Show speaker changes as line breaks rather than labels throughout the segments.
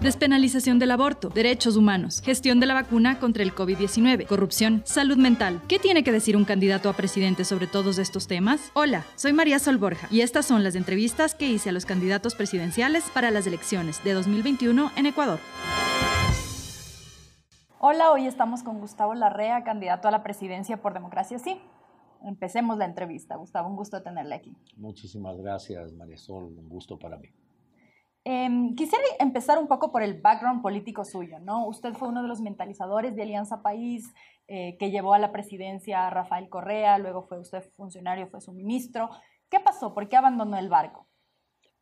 Despenalización del aborto, derechos humanos, gestión de la vacuna contra el COVID-19, corrupción, salud mental. ¿Qué tiene que decir un candidato a presidente sobre todos estos temas? Hola, soy María Sol Borja y estas son las entrevistas que hice a los candidatos presidenciales para las elecciones de 2021 en Ecuador. Hola, hoy estamos con Gustavo Larrea, candidato a la presidencia por Democracia Sí. Empecemos la entrevista. Gustavo, un gusto tenerle aquí.
Muchísimas gracias, María Sol. Un gusto para mí.
Em, quisiera empezar un poco por el background político suyo, ¿no? Usted fue uno de los mentalizadores de Alianza País eh, que llevó a la presidencia a Rafael Correa, luego fue usted funcionario, fue su ministro. ¿Qué pasó? ¿Por qué abandonó el barco?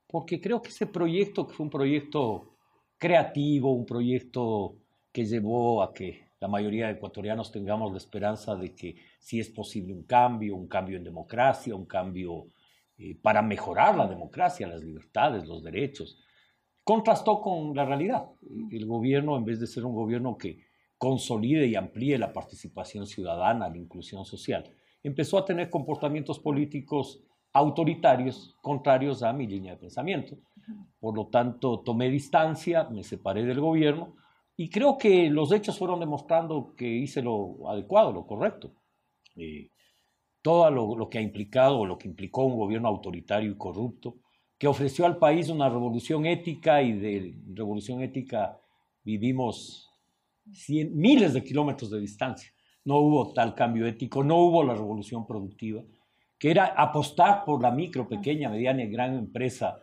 Porque creo que ese proyecto, que fue un proyecto creativo, un proyecto que llevó a que la mayoría de ecuatorianos tengamos la esperanza de que sí es posible un cambio, un cambio en democracia, un cambio eh, para mejorar la democracia, las libertades, los derechos contrastó con la realidad. El gobierno, en vez de ser un gobierno que consolide y amplíe la participación ciudadana, la inclusión social, empezó a tener comportamientos políticos autoritarios contrarios a mi línea de pensamiento. Por lo tanto, tomé distancia, me separé del gobierno y creo que los hechos fueron demostrando que hice lo adecuado, lo correcto. Eh, todo lo, lo, que ha implicado, o lo que implicó un gobierno autoritario y corrupto, que ofreció al país una revolución ética y de revolución ética vivimos miles de kilómetros de distancia. No hubo tal cambio ético, no hubo la revolución productiva, que era apostar por la micro, pequeña, mediana y gran empresa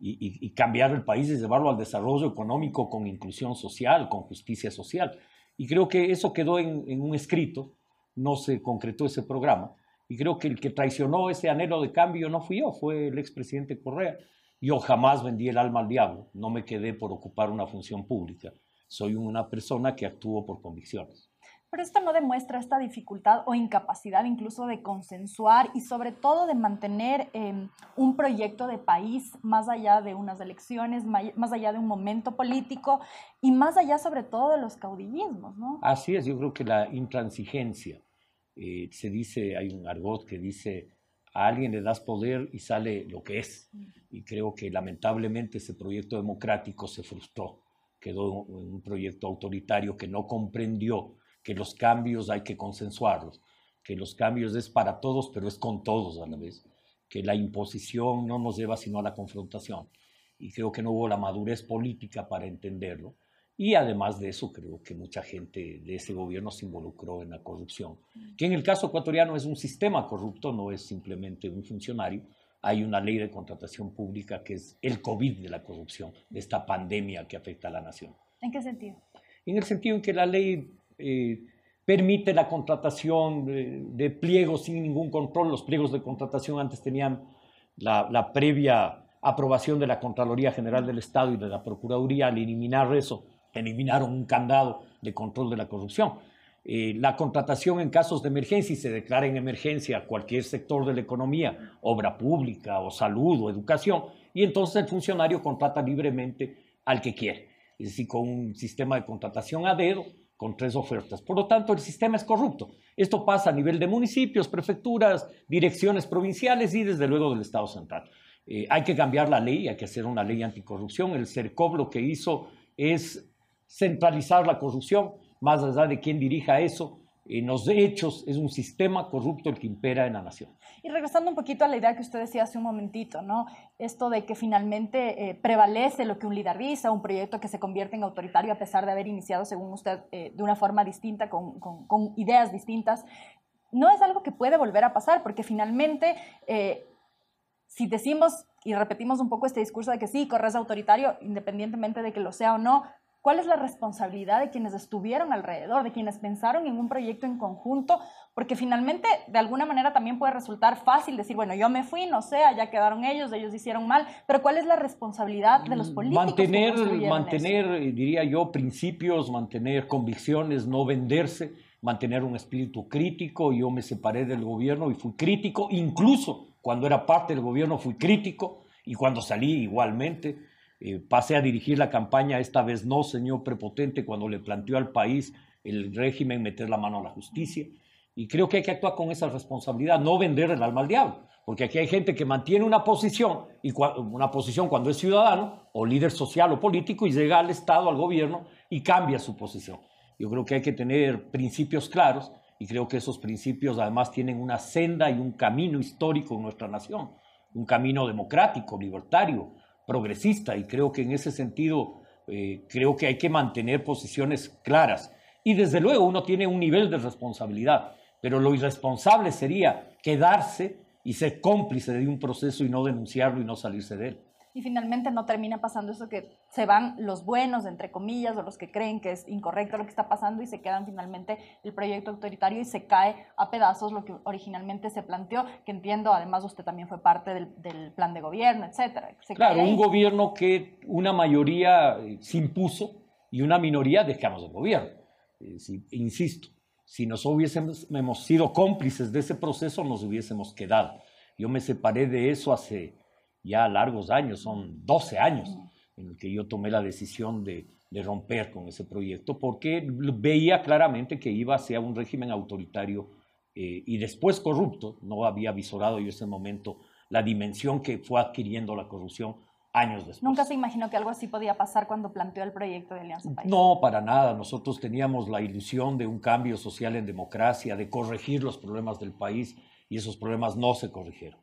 y, cambiar el país y llevarlo al desarrollo económico con inclusión social, con justicia social. Y creo que eso quedó en, en un escrito, no se concretó ese programa, y creo que el que traicionó ese anhelo de cambio no fui yo, fue el expresidente Correa. Yo jamás vendí el alma al diablo, no me quedé por ocupar una función pública. Soy una persona que actúo por convicciones.
Pero esto no demuestra esta dificultad o incapacidad incluso de consensuar y sobre todo de mantener em, un proyecto de país más allá de unas elecciones, más allá de un momento político y más allá sobre todo de los caudillismos, ¿no?
Así es, yo creo que la intransigencia, eh, se dice, hay un argot que dice, a alguien le das poder y sale lo que es. Y creo que lamentablemente ese proyecto democrático se frustró, quedó en un proyecto autoritario que no comprendió que los cambios hay que consensuarlos, que los cambios es para todos, pero es con todos a la vez, que la imposición no nos lleva sino a la confrontación. Y creo que no hubo la madurez política para entenderlo y además de eso, creo que mucha gente de ese gobierno se involucró en la corrupción, que en el caso ecuatoriano es un sistema corrupto, no es simplemente un funcionario. Hay una ley de contratación pública que es el COVID de la corrupción, de esta pandemia que afecta a la nación.
¿En qué sentido?
En el sentido en que la ley eh, permite la contratación de, pliegos sin ningún control. Los pliegos de contratación antes tenían la, la previa aprobación de la Contraloría General del Estado y de la Procuraduría. Al eliminar eso, eliminaron un candado de control de la corrupción. Eh, la contratación en casos de emergencia y se declara en emergencia cualquier sector de la economía, obra pública o salud o educación, y entonces el funcionario contrata libremente al que quiere, es decir, con un sistema de contratación a dedo, con tres ofertas. Por lo tanto, el sistema es corrupto. Esto pasa a nivel de municipios, prefecturas, direcciones provinciales y desde luego del Estado central. Eh, hay que cambiar la ley, hay que hacer una ley anticorrupción. El CERCOV lo que hizo es centralizar la corrupción, más allá de quién dirija eso. En los hechos es un sistema corrupto el que impera en la nación.
Y regresando un poquito a la idea que usted decía hace un momentito, ¿no? Esto de que finalmente eh, prevalece lo que un líder un proyecto que se convierte en autoritario a pesar de haber iniciado, según usted, eh, de una forma distinta, con, con, ideas distintas, no es algo que puede volver a pasar, porque finalmente, eh, si decimos y repetimos un poco este discurso de que sí, corres autoritario, independientemente de que lo sea o no, ¿Cuál es la responsabilidad de quienes estuvieron alrededor, de quienes pensaron en un proyecto en conjunto? Porque finalmente, de alguna manera, también puede resultar fácil decir, bueno, yo me fui, no sé, allá quedaron ellos, ellos hicieron mal, pero ¿cuál es la responsabilidad de los políticos?
Mantener, mantener eh, diría yo, principios, mantener convicciones, no venderse, mantener un espíritu crítico. Yo me separé del gobierno y fui crítico, incluso cuando era parte del gobierno fui crítico y cuando salí igualmente eh, pasé a dirigir la campaña, esta vez no, señor prepotente, cuando le planteó al país el régimen meter la mano a la justicia. Y creo que hay que actuar con esa responsabilidad, no vender el alma al diablo, porque aquí hay gente que mantiene una posición, y una posición cuando es ciudadano o líder social o político y llega al Estado, al gobierno y cambia su posición. Yo creo que hay que tener principios claros y creo que esos principios además tienen una senda y un camino histórico en nuestra nación, un camino democrático, libertario, progresista y creo que en ese sentido eh, creo que hay que mantener posiciones claras y desde luego uno tiene un nivel de responsabilidad, pero lo irresponsable sería quedarse y ser cómplice de un proceso y no denunciarlo y no salirse de él.
Y finalmente no termina pasando eso que se van los buenos, entre comillas, o los que creen que es incorrecto lo que está pasando y se quedan finalmente el proyecto autoritario y se cae a pedazos lo que originalmente se planteó, que entiendo, además usted también fue parte del, plan de gobierno, etcétera.
claro, un gobierno que una mayoría eh, se impuso y una minoría dejamos el gobierno. Eh, insisto, si nos hubiésemos sido cómplices de ese proceso, nos hubiésemos quedado. Yo me separé de eso hace ya largos años, son 12 años en el que yo tomé la decisión de, romper con ese proyecto, porque veía claramente que iba hacia un régimen autoritario eh, y después corrupto. No había visorado yo ese momento la dimensión que fue adquiriendo la corrupción años después.
¿Nunca se imaginó que algo así podía pasar cuando planteó el proyecto de Alianza País?
No, para nada. Nosotros teníamos la ilusión de un cambio social en democracia, de corregir los problemas del país y esos problemas no se corrigieron.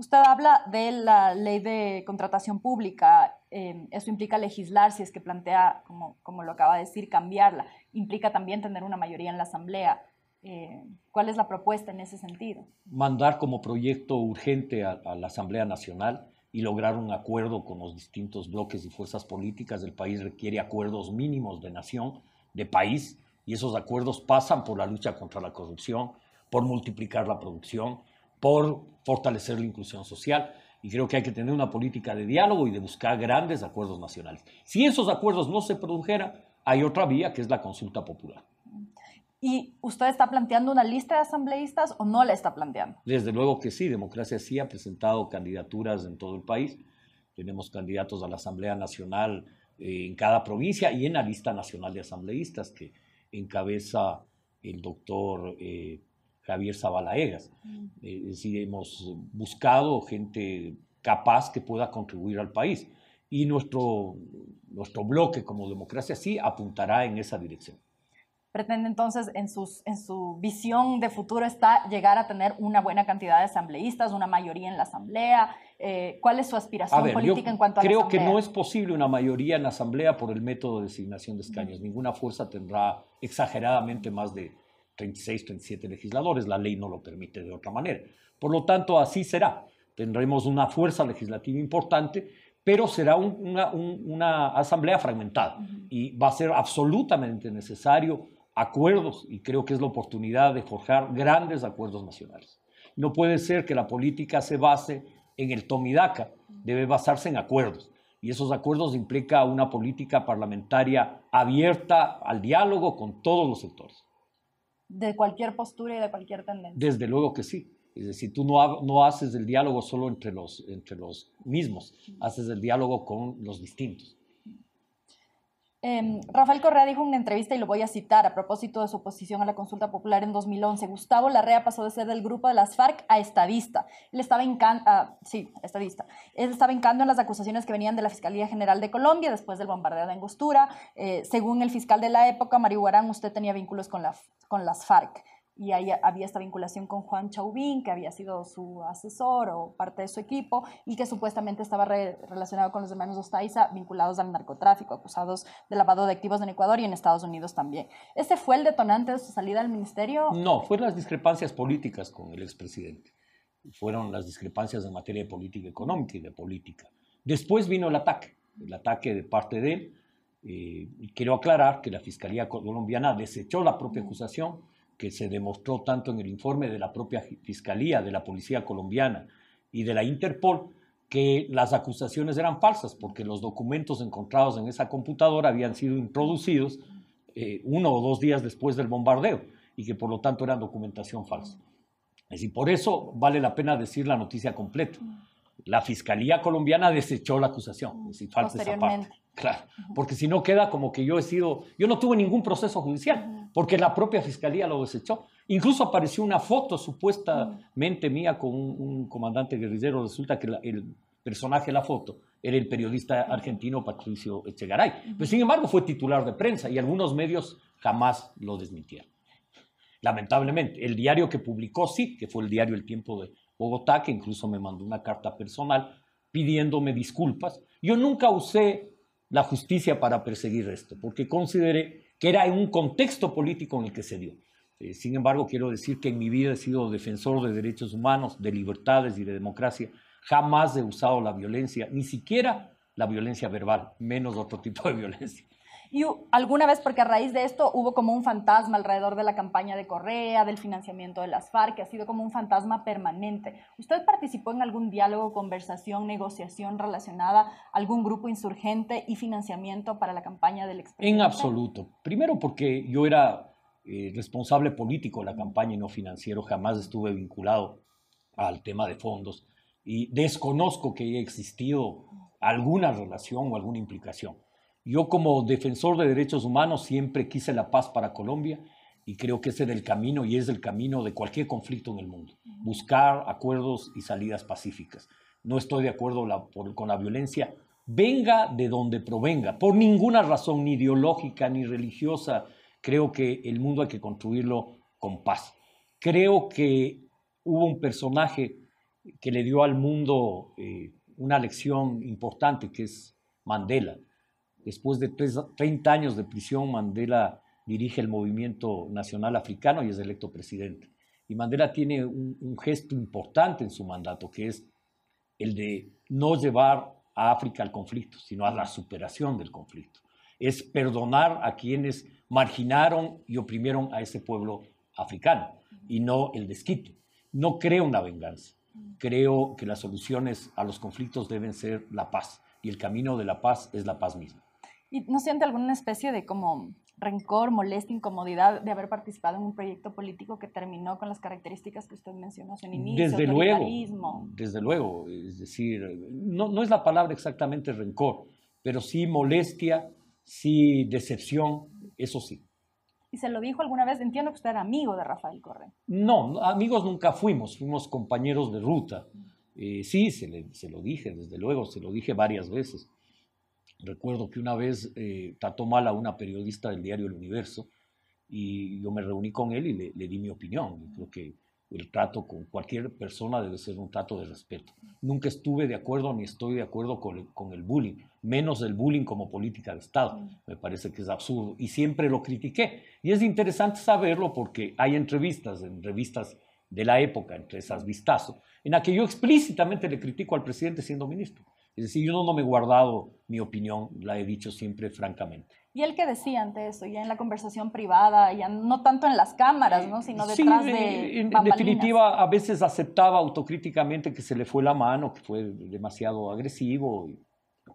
Usted habla de la ley de contratación pública. Eh, eso implica legislar, si es que plantea, como, como lo acaba de decir, cambiarla. Implica también tener una mayoría en la Asamblea. Eh, ¿Cuál es la propuesta en ese sentido?
Mandar como proyecto urgente a la Asamblea Nacional y lograr un acuerdo con los distintos bloques y fuerzas políticas del país requiere acuerdos mínimos de nación, de país, y esos acuerdos pasan por la lucha contra la corrupción, por multiplicar la producción, por fortalecer la inclusión social. Y creo que hay que tener una política de diálogo y de buscar grandes acuerdos nacionales. Si esos acuerdos no se produjeran, hay otra vía que es la consulta popular.
¿Y usted está planteando una lista de asambleístas o no la está planteando?
Desde luego que sí, Democracia sí ha presentado candidaturas en todo el país. Tenemos candidatos a la Asamblea Nacional eh, en cada provincia y en la lista nacional de asambleístas que encabeza el doctor eh, Javier Zabalaegas. Mm. Eh, es decir, hemos buscado gente capaz que pueda contribuir al país. Y nuestro, nuestro bloque como democracia sí apuntará en esa dirección
pretende entonces en, sus, en su visión de futuro está llegar a tener una buena cantidad de asambleístas, una mayoría en la asamblea. Eh, ¿Cuál es su aspiración política en cuanto a
creo que no es posible una mayoría en la asamblea por el método de designación de escaños. Ninguna fuerza tendrá exageradamente más de 36, 37 legisladores. La ley no lo permite de otra manera. Por lo tanto, así será. Tendremos una fuerza legislativa importante, pero será una, una, asamblea fragmentada y va a ser absolutamente necesario acuerdos y creo que es la oportunidad de forjar grandes acuerdos nacionales. No puede ser que la política se base en el tomidaca, debe basarse en acuerdos. Y esos acuerdos implican una política parlamentaria abierta al diálogo con todos los sectores.
De cualquier postura y de cualquier tendencia.
Desde luego que sí. Es decir, tú no, no haces el diálogo solo entre los, entre los mismos, haces el diálogo con los distintos.
Em, Rafael Correa dijo en una entrevista, y lo voy a citar, a propósito de su oposición a la consulta popular en 2011, Gustavo Larrea pasó de ser del grupo de las FARC a estadista. Él estaba, ah, sí, estadista. Él estaba en en las acusaciones que venían de la Fiscalía General de Colombia después del bombardeo de Angostura. Eh, según el fiscal de la época, Mario Guarán, usted tenía vínculos con, la, con las FARC y ahí había esta vinculación con Juan Chauvin, que había sido su asesor o parte de su equipo, y que supuestamente estaba relacionado con los hermanos Ostaiza, vinculados al narcotráfico, acusados de lavado de activos en Ecuador y en Estados Unidos también. ¿Ese fue el detonante de su salida del ministerio?
No, fueron las discrepancias políticas con el expresidente. Fueron las discrepancias en materia de política económica y de política. Después vino el ataque, el ataque de parte de él. Eh, quiero aclarar que la Fiscalía colombiana desechó la propia acusación que se demostró tanto en el informe de la propia Fiscalía, de la Policía Colombiana y de la Interpol, que las acusaciones eran falsas, porque los documentos encontrados en esa computadora habían sido introducidos eh, uno o dos días después del bombardeo y que por lo tanto eran documentación falsa. Es decir, por eso vale la pena decir la noticia completa. La Fiscalía colombiana desechó la acusación, es decir, falsa esa parte. Claro, porque si no queda como que yo he sido, yo no tuve ningún proceso judicial, porque la propia fiscalía lo desechó Incluso apareció una foto supuestamente mía con un, comandante guerrillero. Resulta que el personaje de la foto era el periodista argentino Patricio Echegaray. Pero sin embargo fue titular de prensa y algunos medios jamás lo desmintieron. Lamentablemente, el diario que publicó sí, que fue el diario El Tiempo de Bogotá, que incluso me mandó una carta personal pidiéndome disculpas. Yo nunca usé la justicia para perseguir esto, porque consideré que era en un contexto político en el que se dio. Eh, sin embargo, quiero decir que en mi vida he sido defensor de derechos humanos, de libertades y de democracia. Jamás he usado la violencia, ni siquiera la violencia verbal, menos otro tipo de violencia.
Y alguna vez, porque a raíz de esto hubo como un fantasma alrededor de la campaña de Correa, del financiamiento de las FARC, que ha sido como un fantasma permanente. ¿Usted participó en algún diálogo, conversación, negociación relacionada a algún grupo insurgente y financiamiento para la campaña del expresidente?
En absoluto. Primero porque yo era eh, responsable político de la campaña y no financiero, jamás estuve vinculado al tema de fondos y desconozco que haya existido alguna relación o alguna implicación. Yo como defensor de derechos humanos siempre quise la paz para Colombia y creo que ese era el camino y es el camino de cualquier conflicto en el mundo. Buscar acuerdos y salidas pacíficas. No estoy de acuerdo con la violencia, venga de donde provenga, por ninguna razón, ni ideológica ni religiosa. Creo que el mundo hay que construirlo con paz. Creo que hubo un personaje que le dio al mundo eh, una lección importante, que es Mandela Después de 30 años de prisión, Mandela dirige el movimiento nacional africano y es electo presidente. Y Mandela tiene un, gesto importante en su mandato, que es el de no llevar a África al conflicto, sino a la superación del conflicto. Es perdonar a quienes marginaron y oprimieron a ese pueblo africano y no el desquite. No creo una venganza. Creo que las soluciones a los conflictos deben ser la paz y el camino de la paz es la paz misma.
¿Y no siente alguna especie de como rencor, molestia, incomodidad de haber participado en un proyecto político que terminó con las características que usted mencionó en inicio?
Desde luego, desde luego, es decir, no, no es la palabra exactamente rencor, pero sí molestia, sí decepción, eso sí.
¿Y se lo dijo alguna vez? Entiendo que usted era amigo de Rafael Correa.
No, amigos nunca fuimos, fuimos compañeros de ruta. Eh, sí, se, se lo dije, desde luego, se lo dije varias veces. Recuerdo que una vez eh, trató mal a una periodista del diario El Universo y yo me reuní con él y le, di mi opinión. creo que el trato con cualquier persona debe ser un trato de respeto. Nunca estuve de acuerdo ni estoy de acuerdo con, con, el bullying, menos el bullying como política de Estado. Me parece que es absurdo y siempre lo critiqué. Y es interesante saberlo porque hay entrevistas en revistas de la época, entre esas vistazos, en la que yo explícitamente le critico al presidente siendo ministro. Es decir, yo no, me he guardado mi opinión, la he dicho siempre francamente.
¿Y él qué decía ante eso? Ya en la conversación privada, ya no tanto en las cámaras, ¿no? sino detrás sí, de.
En, en, definitiva, a veces aceptaba autocríticamente que se le fue la mano, que fue demasiado agresivo.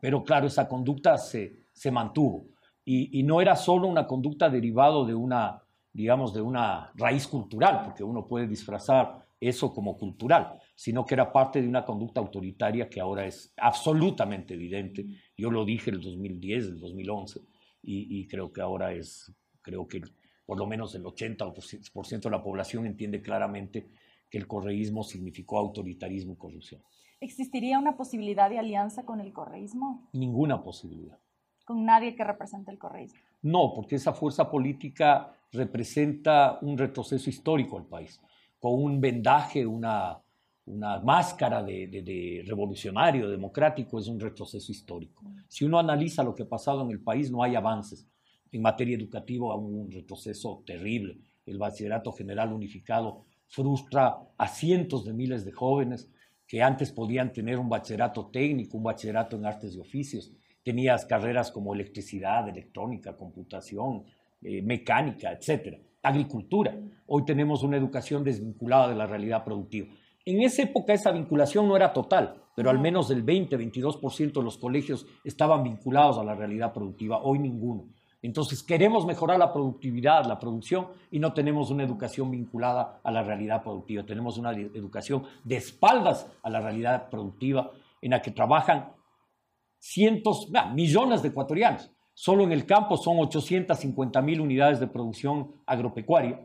Pero claro, esa conducta se, se mantuvo. Y, y, no era solo una conducta derivado de una, digamos, de una raíz cultural, porque uno puede disfrazar eso como cultural, sino que era parte de una conducta autoritaria que ahora es absolutamente evidente. Yo lo dije en el 2010, el 2011, y, y creo que ahora es, creo que por lo menos el 80% de la población entiende claramente que el correísmo significó autoritarismo y corrupción.
¿Existiría una posibilidad de alianza con el correísmo?
Ninguna posibilidad.
¿Con nadie que represente el correísmo?
No, porque esa fuerza política representa un retroceso histórico al país con un vendaje, una, una máscara de, revolucionario, democrático, es un retroceso histórico. Si uno analiza lo que ha pasado en el país, no hay avances. En materia educativa, un retroceso terrible. El bachillerato general unificado frustra a cientos de miles de jóvenes que antes podían tener un bachillerato técnico, un bachillerato en artes y oficios. Tenías carreras como electricidad, electrónica, computación, eh, mecánica, etcétera agricultura. Hoy tenemos una educación desvinculada de la realidad productiva. En esa época esa vinculación no era total, pero al menos del 20-22% de los colegios estaban vinculados a la realidad productiva, hoy ninguno. Entonces queremos mejorar la productividad, la producción, y no tenemos una educación vinculada a la realidad productiva. Tenemos una educación de espaldas a la realidad productiva en la que trabajan cientos, millones de ecuatorianos. Solo en el campo son 850 mil unidades de producción agropecuaria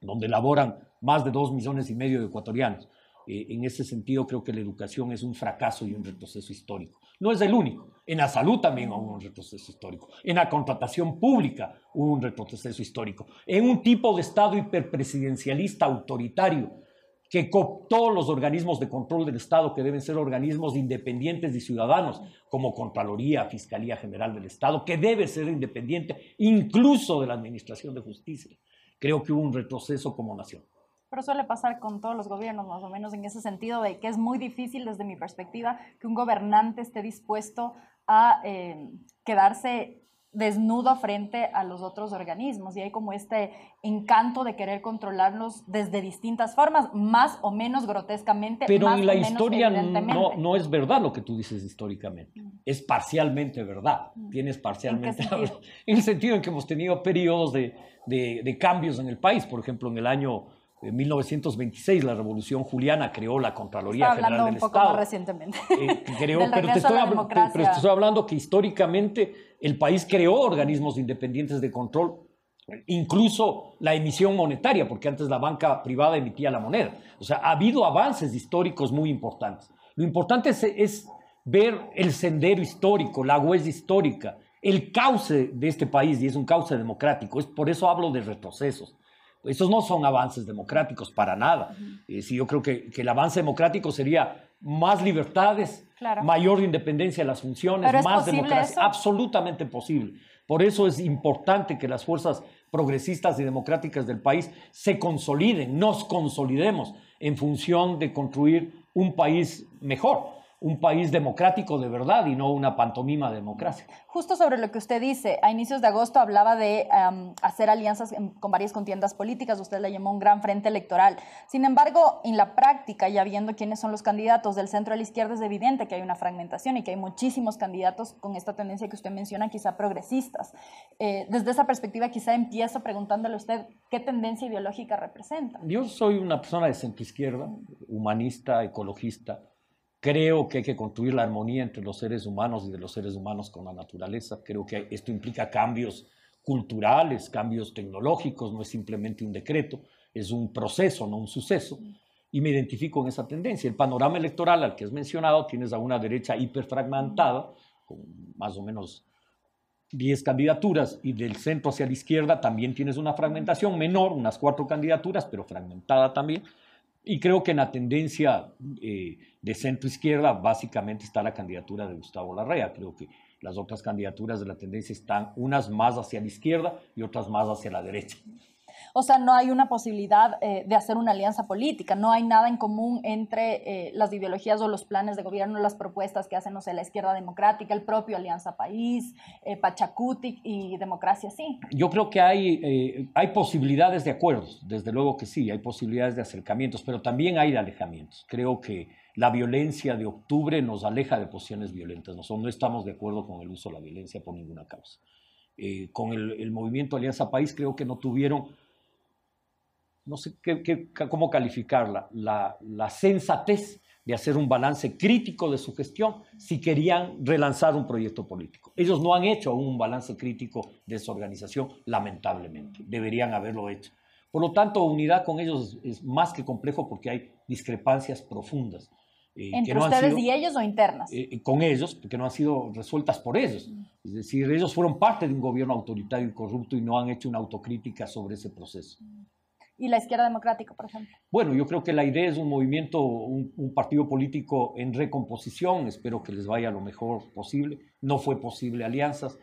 donde laboran más de dos millones y medio de ecuatorianos. Eh, en ese sentido, creo que la educación es un fracaso y un retroceso histórico. No es el único. En la salud también hubo un retroceso histórico. En la contratación pública hubo un retroceso histórico. En un tipo de Estado hiperpresidencialista autoritario que cooptó los organismos de control del Estado, que deben ser organismos independientes y ciudadanos, como Contraloría, Fiscalía General del Estado, que debe ser independiente incluso de la Administración de Justicia. Creo que hubo un retroceso como nación.
Pero suele pasar con todos los gobiernos, más o menos en ese sentido, de que es muy difícil desde mi perspectiva que un gobernante esté dispuesto a eh, quedarse desnudo frente a los otros organismos y hay como este encanto de querer controlarlos desde distintas formas, más o menos grotescamente.
Pero
en
la historia no, no, es verdad lo que tú dices históricamente, mm. es parcialmente verdad, mm. tienes parcialmente ¿En, en, el sentido en que hemos tenido periodos de, de, de cambios en el país, por ejemplo en el año en 1926 la Revolución Juliana creó la Contraloría General del
un poco
Estado.
Más recientemente.
Eh, creó, pero, te estoy, pero te estoy hablando que históricamente el país creó organismos independientes de control, incluso la emisión monetaria, porque antes la banca privada emitía la moneda. O sea, ha habido avances históricos muy importantes. Lo importante es, es ver el sendero histórico, la huella histórica, el cauce de este país, y es un cauce democrático. Es, por eso hablo de retrocesos. Estos no son avances democráticos para nada. Eh, yo creo que, el avance democrático sería más libertades, mayor independencia de las funciones, más democracia. Absolutamente posible. Por eso es importante que las fuerzas progresistas y democráticas del país se consoliden, nos consolidemos en función de construir un país mejor un país democrático de verdad y no una pantomima de democracia.
Justo sobre lo que usted dice, a inicios de agosto hablaba de hacer alianzas con varias contiendas políticas, usted le llamó un gran frente electoral. Sin embargo, en la práctica, ya viendo quiénes son los candidatos del centro a la izquierda, es evidente que hay una fragmentación y que hay muchísimos candidatos con esta tendencia que usted menciona, quizá progresistas. Eh, desde esa perspectiva, quizá empiezo preguntándole a usted qué tendencia ideológica representa.
Yo soy una persona de centro izquierda, humanista, ecologista Creo que hay que construir la armonía entre los seres humanos y de los seres humanos con la naturaleza. Creo que esto implica cambios culturales, cambios tecnológicos, no es simplemente un decreto, es un proceso, no un suceso. Y me identifico en esa tendencia. El panorama electoral al que has mencionado, tienes a una derecha hiperfragmentada, con más o menos 10 candidaturas, y del centro hacia la izquierda también tienes una fragmentación menor, unas cuatro candidaturas, pero fragmentada también. Y creo que en la tendencia eh, de centro izquierda básicamente está la candidatura de Gustavo Larrea. Creo que las otras candidaturas de la tendencia están unas más hacia la izquierda y otras más hacia la derecha.
O sea, no hay una posibilidad eh, de hacer una alianza política, no hay nada en común entre eh, las ideologías o los planes de gobierno, las propuestas que hacen, no sé, la izquierda democrática, el propio Alianza País, eh, Pachacutic y Democracia Sí.
Yo creo que hay, hay posibilidades de acuerdos, desde luego que sí, hay posibilidades de acercamientos, pero también hay alejamientos. Creo que la violencia de octubre nos aleja de posiciones violentas, no, no estamos de acuerdo con el uso de la violencia por ninguna causa. con el movimiento Alianza País creo que no tuvieron no sé qué, cómo calificarla, la, la, sensatez de hacer un balance crítico de su gestión si querían relanzar un proyecto político. Ellos no han hecho aún un balance crítico de su organización, lamentablemente. Deberían haberlo hecho. Por lo tanto, unidad con ellos es más que complejo porque hay discrepancias profundas.
Eh, ¿Entre ustedes y ellos o internas?
Eh, eh, con ellos, porque no han sido resueltas por ellos. Es decir, ellos fueron parte de un gobierno autoritario y corrupto y no han hecho una autocrítica sobre ese proceso
y la izquierda democrática, por ejemplo?
Bueno, yo creo que la idea es un movimiento, un, partido político en recomposición. Espero que les vaya lo mejor posible. No fue posible alianzas.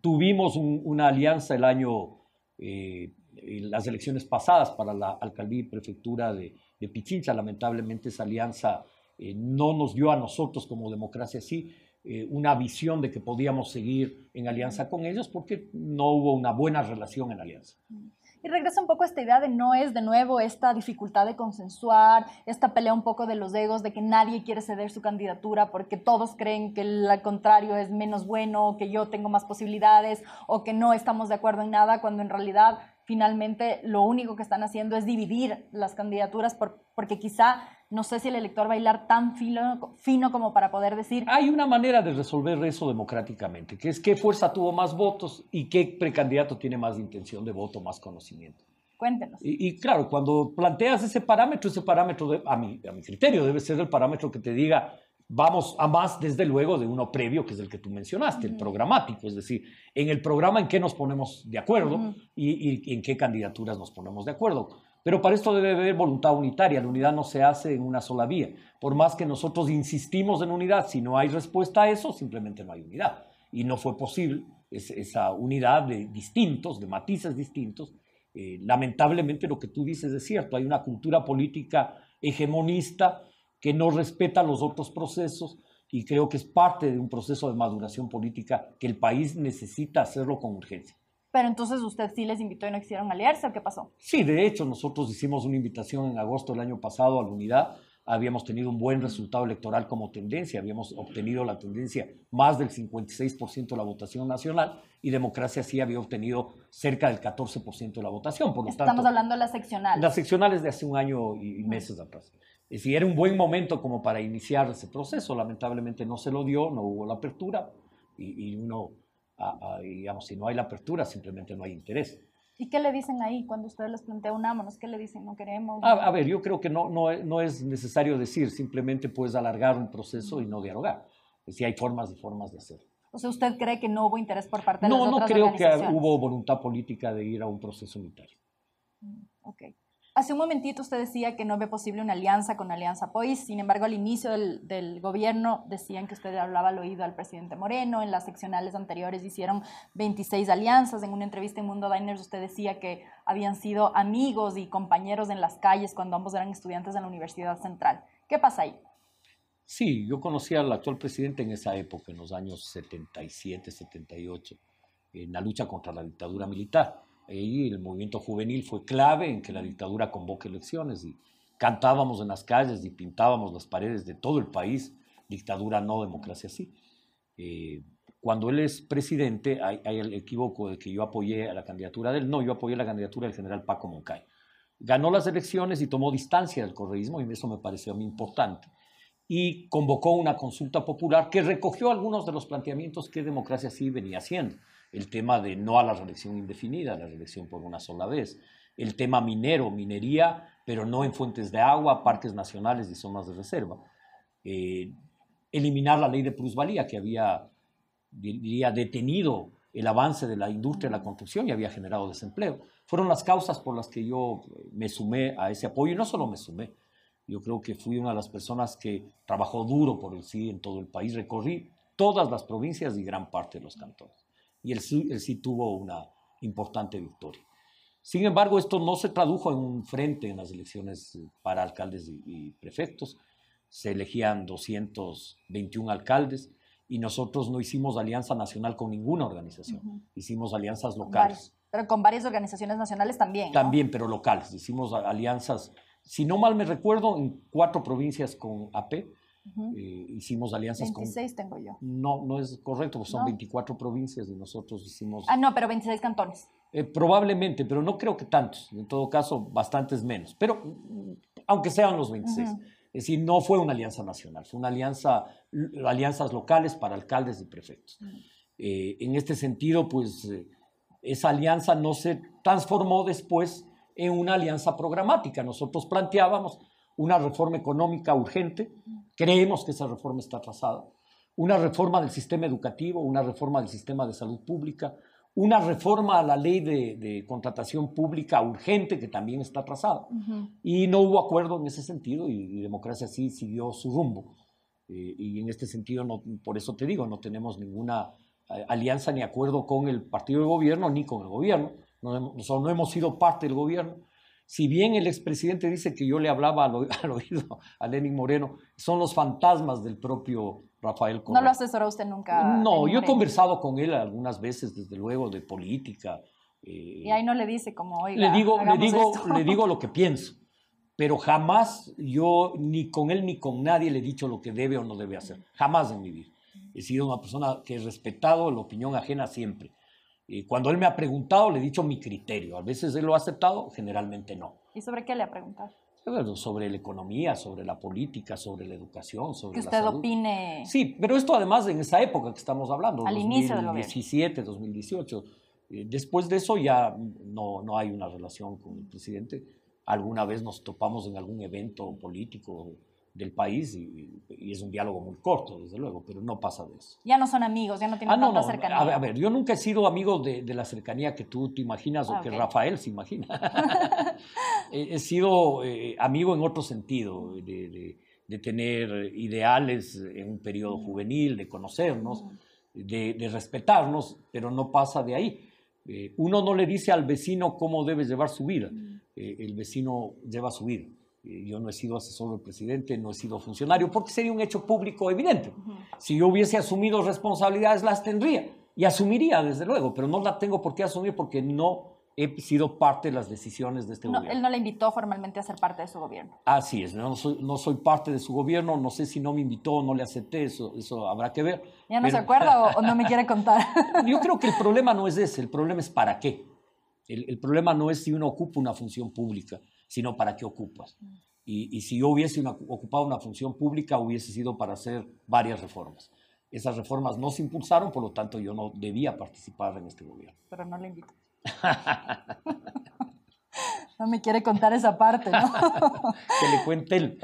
Tuvimos una alianza el año, eh, las elecciones pasadas para la alcaldía y prefectura de, Pichincha. Lamentablemente esa alianza eh, no nos dio a nosotros como democracia sí eh, una visión de que podíamos seguir en alianza con ellos porque no hubo una buena relación en alianza.
Y regresa un poco a esta idea de no es de nuevo esta dificultad de consensuar, esta pelea un poco de los egos, de que nadie quiere ceder su candidatura porque todos creen que el contrario es menos bueno, que yo tengo más posibilidades o que no estamos de acuerdo en nada, cuando en realidad finalmente lo único que están haciendo es dividir las candidaturas porque quizá no sé si el elector va a bailar tan fino, fino como para poder decir...
Hay una manera de resolver eso democráticamente, que es qué fuerza tuvo más votos y qué precandidato tiene más intención de voto, más conocimiento.
Cuéntenos.
Y, claro, cuando planteas ese parámetro, ese parámetro, a, mi, a mi criterio, debe ser el parámetro que te diga, vamos a más desde luego de uno previo, que es el que tú mencionaste, el programático, es decir, en el programa en qué nos ponemos de acuerdo y, en qué candidaturas nos ponemos de acuerdo. Pero para esto debe haber voluntad unitaria, la unidad no se hace en una sola vía. Por más que nosotros insistimos en unidad, si no hay respuesta a eso, simplemente no hay unidad. Y no fue posible esa unidad de distintos, de matices distintos, eh, lamentablemente lo que tú dices es cierto, hay una cultura política hegemonista que no respeta los otros procesos y creo que es parte de un proceso de maduración política que el país necesita hacerlo con urgencia.
Pero entonces usted sí les invitó y no quisieron aliarse, ¿o qué pasó?
Sí, de hecho nosotros hicimos una invitación en agosto del año pasado a la unidad habíamos tenido un buen resultado electoral como tendencia, habíamos obtenido la tendencia más del 56% de la votación nacional y Democracia sí había obtenido cerca del 14% de la votación. Por
Estamos hablando de las seccionales.
Las seccionales de hace un año y meses atrás. Es decir, era un buen momento como para iniciar ese proceso, lamentablemente no se lo dio, no hubo la apertura y, uno, digamos, si no hay la apertura, simplemente no hay interés.
¿Y qué le dicen ahí cuando ustedes les plantean unámonos? ¿Qué le dicen? ¿No queremos?
A, ver, yo creo que no, no, no, es necesario decir, simplemente puedes alargar un proceso y no dialogar. Si hay formas y formas de hacerlo.
O sea, ¿usted cree que no hubo interés por parte de no, las
otras No, no creo que hubo voluntad política de ir a un proceso unitario.
Mm, ok. Hace un momentito usted decía que no ve posible una alianza con Alianza Pois, sin embargo al inicio del, gobierno decían que usted hablaba al oído al presidente Moreno, en las seccionales anteriores hicieron 26 alianzas, en una entrevista en Mundo Diners usted decía que habían sido amigos y compañeros en las calles cuando ambos eran estudiantes de la Universidad Central. ¿Qué pasa ahí?
Sí, yo conocí al actual presidente en esa época, en los años 77, 78, en la lucha contra la dictadura militar Ahí el movimiento juvenil fue clave en que la dictadura convoque elecciones y cantábamos en las calles y pintábamos las paredes de todo el país, dictadura no, democracia sí. Eh, cuando él es presidente, hay, el equivoco de que yo apoyé a la candidatura de él. No, yo apoyé la candidatura del general Paco Moncay. Ganó las elecciones y tomó distancia del correísmo, y eso me pareció a mí importante. Y convocó una consulta popular que recogió algunos de los planteamientos que Democracia sí venía haciendo el tema de no a la reelección indefinida, la reelección por una sola vez, el tema minero, minería, pero no en fuentes de agua, parques nacionales y zonas de reserva, eh, eliminar la ley de plusvalía que había, detenido el avance de la industria de la construcción y había generado desempleo. Fueron las causas por las que yo me sumé a ese apoyo. Y no solo me sumé, yo creo que fui una de las personas que trabajó duro por el sí en todo el país, recorrí todas las provincias y gran parte de los cantones y él sí, tuvo una importante victoria. Sin embargo, esto no se tradujo en un frente en las elecciones eh, para alcaldes y, prefectos. Se elegían 221 alcaldes y nosotros no hicimos alianza nacional con ninguna organización. Hicimos alianzas locales.
pero con varias organizaciones nacionales también.
También, pero locales. Hicimos alianzas, si no mal me recuerdo, en cuatro provincias con AP eh, hicimos alianzas
26 tengo yo.
No, no es correcto, pues son 24 provincias y nosotros hicimos...
Ah, no, pero 26 cantones.
Eh, probablemente, pero no creo que tantos. En todo caso, bastantes menos. Pero mm, aunque sean los 26. Es decir, no fue una alianza nacional, fue una alianza, alianzas locales para alcaldes y prefectos. Eh, en este sentido, pues esa alianza no se transformó después en una alianza programática. Nosotros planteábamos una reforma económica urgente, creemos que esa reforma está atrasada, una reforma del sistema educativo, una reforma del sistema de salud pública, una reforma a la ley de, contratación pública urgente que también está atrasada. Y no hubo acuerdo en ese sentido y, Democracia sí siguió su rumbo. Eh, y en este sentido, no, por eso te digo, no tenemos ninguna eh, alianza ni acuerdo con el partido de gobierno ni con el gobierno. No, no hemos sido parte del gobierno si bien el expresidente dice que yo le hablaba al, oído a Lenin Moreno, son los fantasmas del propio Rafael
Correa. ¿No lo asesoró usted nunca?
No, yo he conversado con él algunas veces, desde luego, de política.
Eh, y ahí no le dice como, oiga,
le digo, le digo, le digo lo que pienso, pero jamás yo, ni con él ni con nadie, le he dicho lo que debe o no debe hacer. Jamás en mi vida. He sido una persona que he respetado la opinión ajena siempre. Y cuando él me ha preguntado, le he dicho mi criterio. A veces él lo ha aceptado, generalmente no.
¿Y sobre qué le ha preguntado?
sobre la economía, sobre la política, sobre la educación, sobre
que usted opine.
Sí, pero esto además en esa época que estamos hablando,
al
2017, inicio del 2018, Eh, después de eso ya no, no hay una relación con el presidente. Alguna vez nos topamos en algún evento político del país y, es un diálogo muy corto, desde luego, pero no pasa de eso.
Ya no son amigos, ya no tienen ah, tanta cercanía.
A ver, yo nunca he sido amigo de, de la cercanía que tú te imaginas o ah, que Rafael se imagina. he, sido eh, amigo en otro sentido, de, de, tener ideales en un periodo mm. juvenil, de conocernos, mm. de, respetarnos, pero no pasa de ahí. Eh, uno no le dice al vecino cómo debe llevar su vida, mm. eh, el vecino lleva su vida. Eh, yo no he sido asesor del presidente, no he sido funcionario, porque sería un hecho público evidente. Si yo hubiese asumido responsabilidades, las tendría y asumiría, desde luego, pero no la tengo por qué asumir porque no he sido parte de las decisiones de este gobierno.
Él no le invitó formalmente a ser parte de su gobierno.
Así es, no soy, no soy parte de su gobierno, no sé si no me invitó o no le acepté, eso, eso habrá que ver.
¿Ya no se acuerda o, no me quiere contar?
yo creo que el problema no es ese, el problema es para qué. El, el problema no es si uno ocupa una función pública sino para qué ocupas. Y, si yo hubiese ocupado una función pública, hubiese sido para hacer varias reformas. Esas reformas no se impulsaron, por lo tanto yo no debía participar en este gobierno.
Pero no le invito. no me quiere contar esa parte, ¿no?
que le cuente él.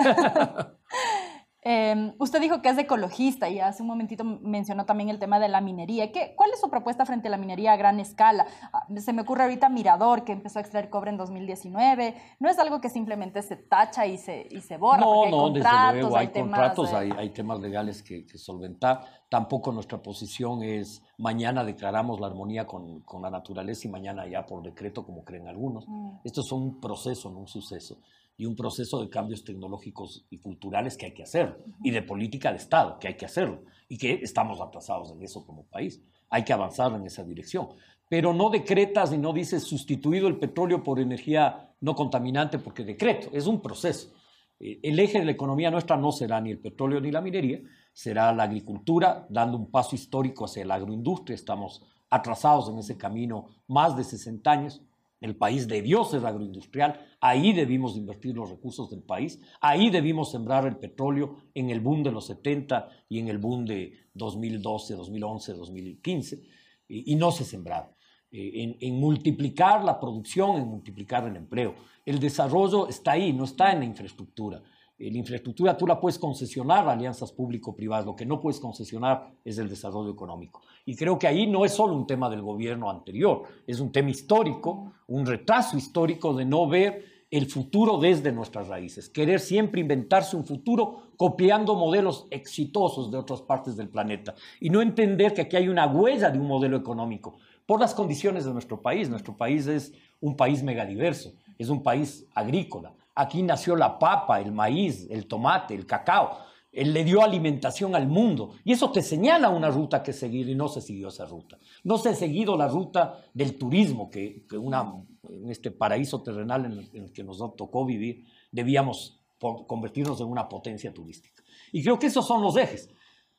Em, usted dijo que es ecologista y hace un momentito mencionó también el tema de la minería. ¿Qué, ¿Cuál es su propuesta frente a la minería a gran escala? Ah, se me ocurre ahorita Mirador, que empezó a extraer cobre en 2019. No es algo que simplemente se tacha y se, y se borra.
No, no, desde luego hay, contratos, hay, hay, temas legales que, solventar. Tampoco nuestra posición es mañana declaramos la armonía con, con, la naturaleza y mañana ya por decreto, como creen algunos. Mm. Esto es un proceso, no un suceso y un proceso de cambios tecnológicos y culturales que hay que hacer, y de política de Estado que hay que hacerlo, y que estamos atrasados en eso como país. Hay que avanzar en esa dirección. Pero no decretas y no dices sustituido el petróleo por energía no contaminante, porque decreto, es un proceso. Eh, el eje de la economía nuestra no será ni el petróleo ni la minería, será la agricultura, dando un paso histórico hacia la agroindustria. Estamos atrasados en ese camino más de 60 años el país debió ser agroindustrial, ahí debimos invertir los recursos del país, ahí debimos sembrar el petróleo en el boom de los 70 y en el boom de 2012, 2011, 2015, y, no se sembraron. Eh, en, multiplicar la producción, en multiplicar el empleo. El desarrollo está ahí, no está en la infraestructura. La infraestructura tú la puedes concesionar a alianzas público-privadas, lo que no puedes concesionar es el desarrollo económico. Y creo que ahí no es solo un tema del gobierno anterior, es un tema histórico, un retraso histórico de no ver el futuro desde nuestras raíces, querer siempre inventarse un futuro copiando modelos exitosos de otras partes del planeta y no entender que aquí hay una huella de un modelo económico por las condiciones de nuestro país. Nuestro país es un país megadiverso, es un país agrícola Aquí nació la papa, el maíz, el tomate, el cacao. Él le dio alimentación al mundo. Y eso te señala una ruta que seguir y no se siguió esa ruta. No se ha seguido la ruta del turismo, que, en este paraíso terrenal en el, que nos tocó vivir, debíamos convertirnos en una potencia turística. Y creo que esos son los ejes,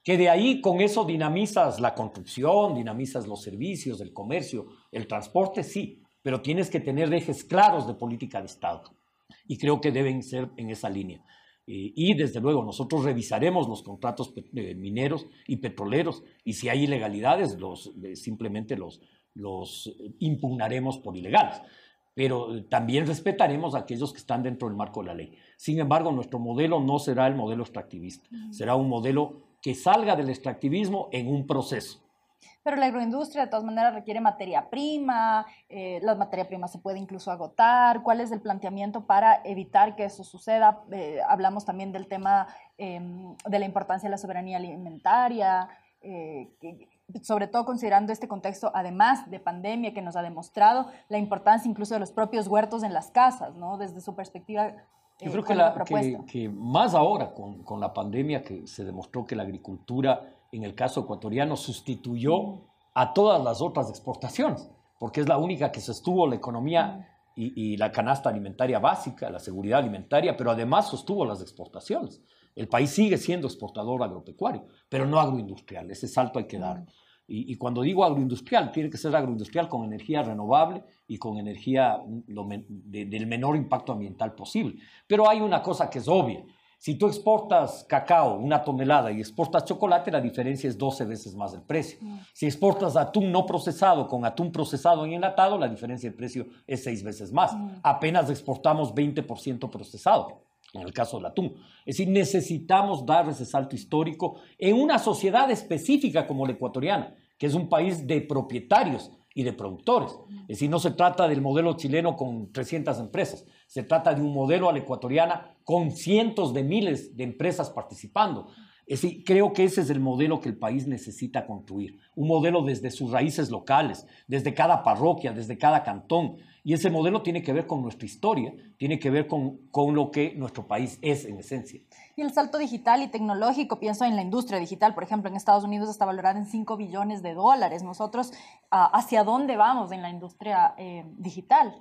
que de ahí con eso dinamizas la construcción, dinamizas los servicios, el comercio, el transporte, sí, pero tienes que tener ejes claros de política de Estado y creo que deben ser en esa línea. Eh, y desde luego nosotros revisaremos los contratos eh, mineros y petroleros y si hay ilegalidades los, eh, simplemente los, los impugnaremos por ilegales. Pero también respetaremos a aquellos que están dentro del marco de la ley. Sin embargo, nuestro modelo no será el modelo extractivista, será un modelo que salga del extractivismo en un proceso
pero la agroindustria de todas maneras requiere materia prima, eh, la materia prima se puede incluso agotar. ¿Cuál es el planteamiento para evitar que eso suceda? Eh, hablamos también del tema em, de la importancia de la soberanía alimentaria, eh, sobre todo considerando este contexto, además de pandemia, que nos ha demostrado la importancia incluso de los propios huertos en las casas, ¿no? Desde su perspectiva.
Yo creo que, la, que, más ahora con, con la pandemia que se demostró que la agricultura en el caso ecuatoriano, sustituyó a todas las otras exportaciones, porque es la única que sostuvo la economía y, la canasta alimentaria básica, la seguridad alimentaria, pero además sostuvo las exportaciones. El país sigue siendo exportador agropecuario, pero no agroindustrial. Ese salto hay que dar. Y, cuando digo agroindustrial, tiene que ser agroindustrial con energía renovable y con energía del menor impacto ambiental posible. Pero hay una cosa que es obvia Si tú exportas cacao, una tonelada, y exportas chocolate, la diferencia es 12 veces más el precio. Mm. Si exportas atún no procesado con atún procesado y enlatado, la diferencia de precio es 6 veces más. Mm. Apenas exportamos 20% procesado, en el caso del atún. Es decir, necesitamos dar ese salto histórico en una sociedad específica como la ecuatoriana, que es un país de propietarios y de productores. Es decir, no se trata del modelo chileno con 300 empresas, se trata de un modelo a la ecuatoriana con cientos de miles de empresas participando. Es decir, creo que ese es el modelo que el país necesita construir, un modelo desde sus raíces locales, desde cada parroquia, desde cada cantón. Y ese modelo tiene que ver con nuestra historia, tiene que ver con, con lo que nuestro país es en esencia.
Y el salto digital y tecnológico, pienso en la industria digital, por ejemplo, en Estados Unidos está valorada en 5 billones de dólares. Nosotros, ah, ¿hacia dónde vamos en la industria eh, digital?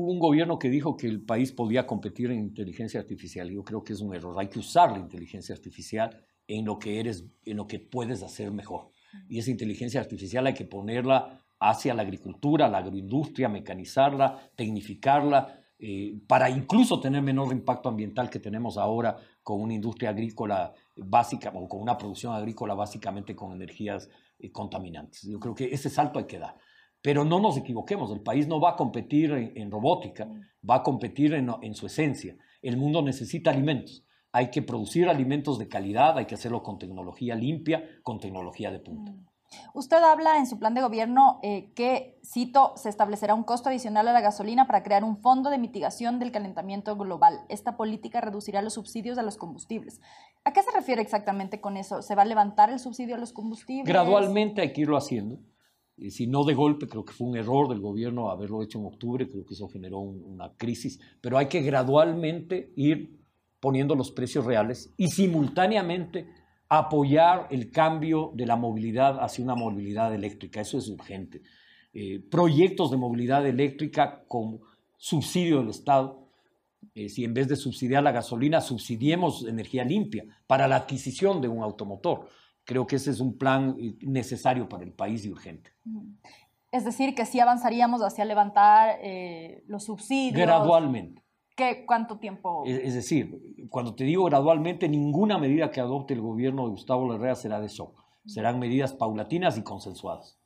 Hubo un gobierno que dijo que el país podía competir en inteligencia artificial. Yo creo que es un error. Hay que usar la inteligencia artificial en lo que eres, en lo que puedes hacer mejor. Y esa inteligencia artificial hay que ponerla hacia la agricultura, la agroindustria, mecanizarla, tecnificarla, eh, para incluso tener menor impacto ambiental que tenemos ahora con una industria agrícola básica o con una producción agrícola básicamente con energías eh, contaminantes. Yo creo que ese salto hay que dar. Pero no nos equivoquemos, el país no va a competir en, robótica, va a competir en, en su esencia. El mundo necesita alimentos. Hay que producir alimentos de calidad, hay que hacerlo con tecnología limpia, con tecnología de punta. Mm.
Usted habla en su plan de gobierno eh, que, cito, se establecerá un costo adicional a la gasolina para crear un fondo de mitigación del calentamiento global. Esta política reducirá los subsidios a los combustibles. ¿A qué se refiere exactamente con eso? ¿Se va a levantar el subsidio a los combustibles?
Gradualmente hay que irlo haciendo. Y si no de golpe, creo que fue un error del gobierno haberlo hecho en octubre, creo que eso generó una crisis, pero hay que gradualmente ir poniendo los precios reales y simultáneamente apoyar el cambio de la movilidad hacia una movilidad eléctrica. Eso es urgente. Eh, proyectos de movilidad eléctrica con subsidio del Estado. Eh, si en vez de subsidiar la gasolina, subsidiemos energía limpia para la adquisición de un automotor. Creo que ese es un plan eh, necesario para el país y urgente.
Es decir, que sí avanzaríamos hacia levantar los subsidios.
Gradualmente.
¿Qué, ¿Cuánto tiempo?
Es, decir, cuando te digo gradualmente, ninguna medida que adopte el gobierno de Gustavo Larrea será de shock. Serán medidas paulatinas y consensuadas.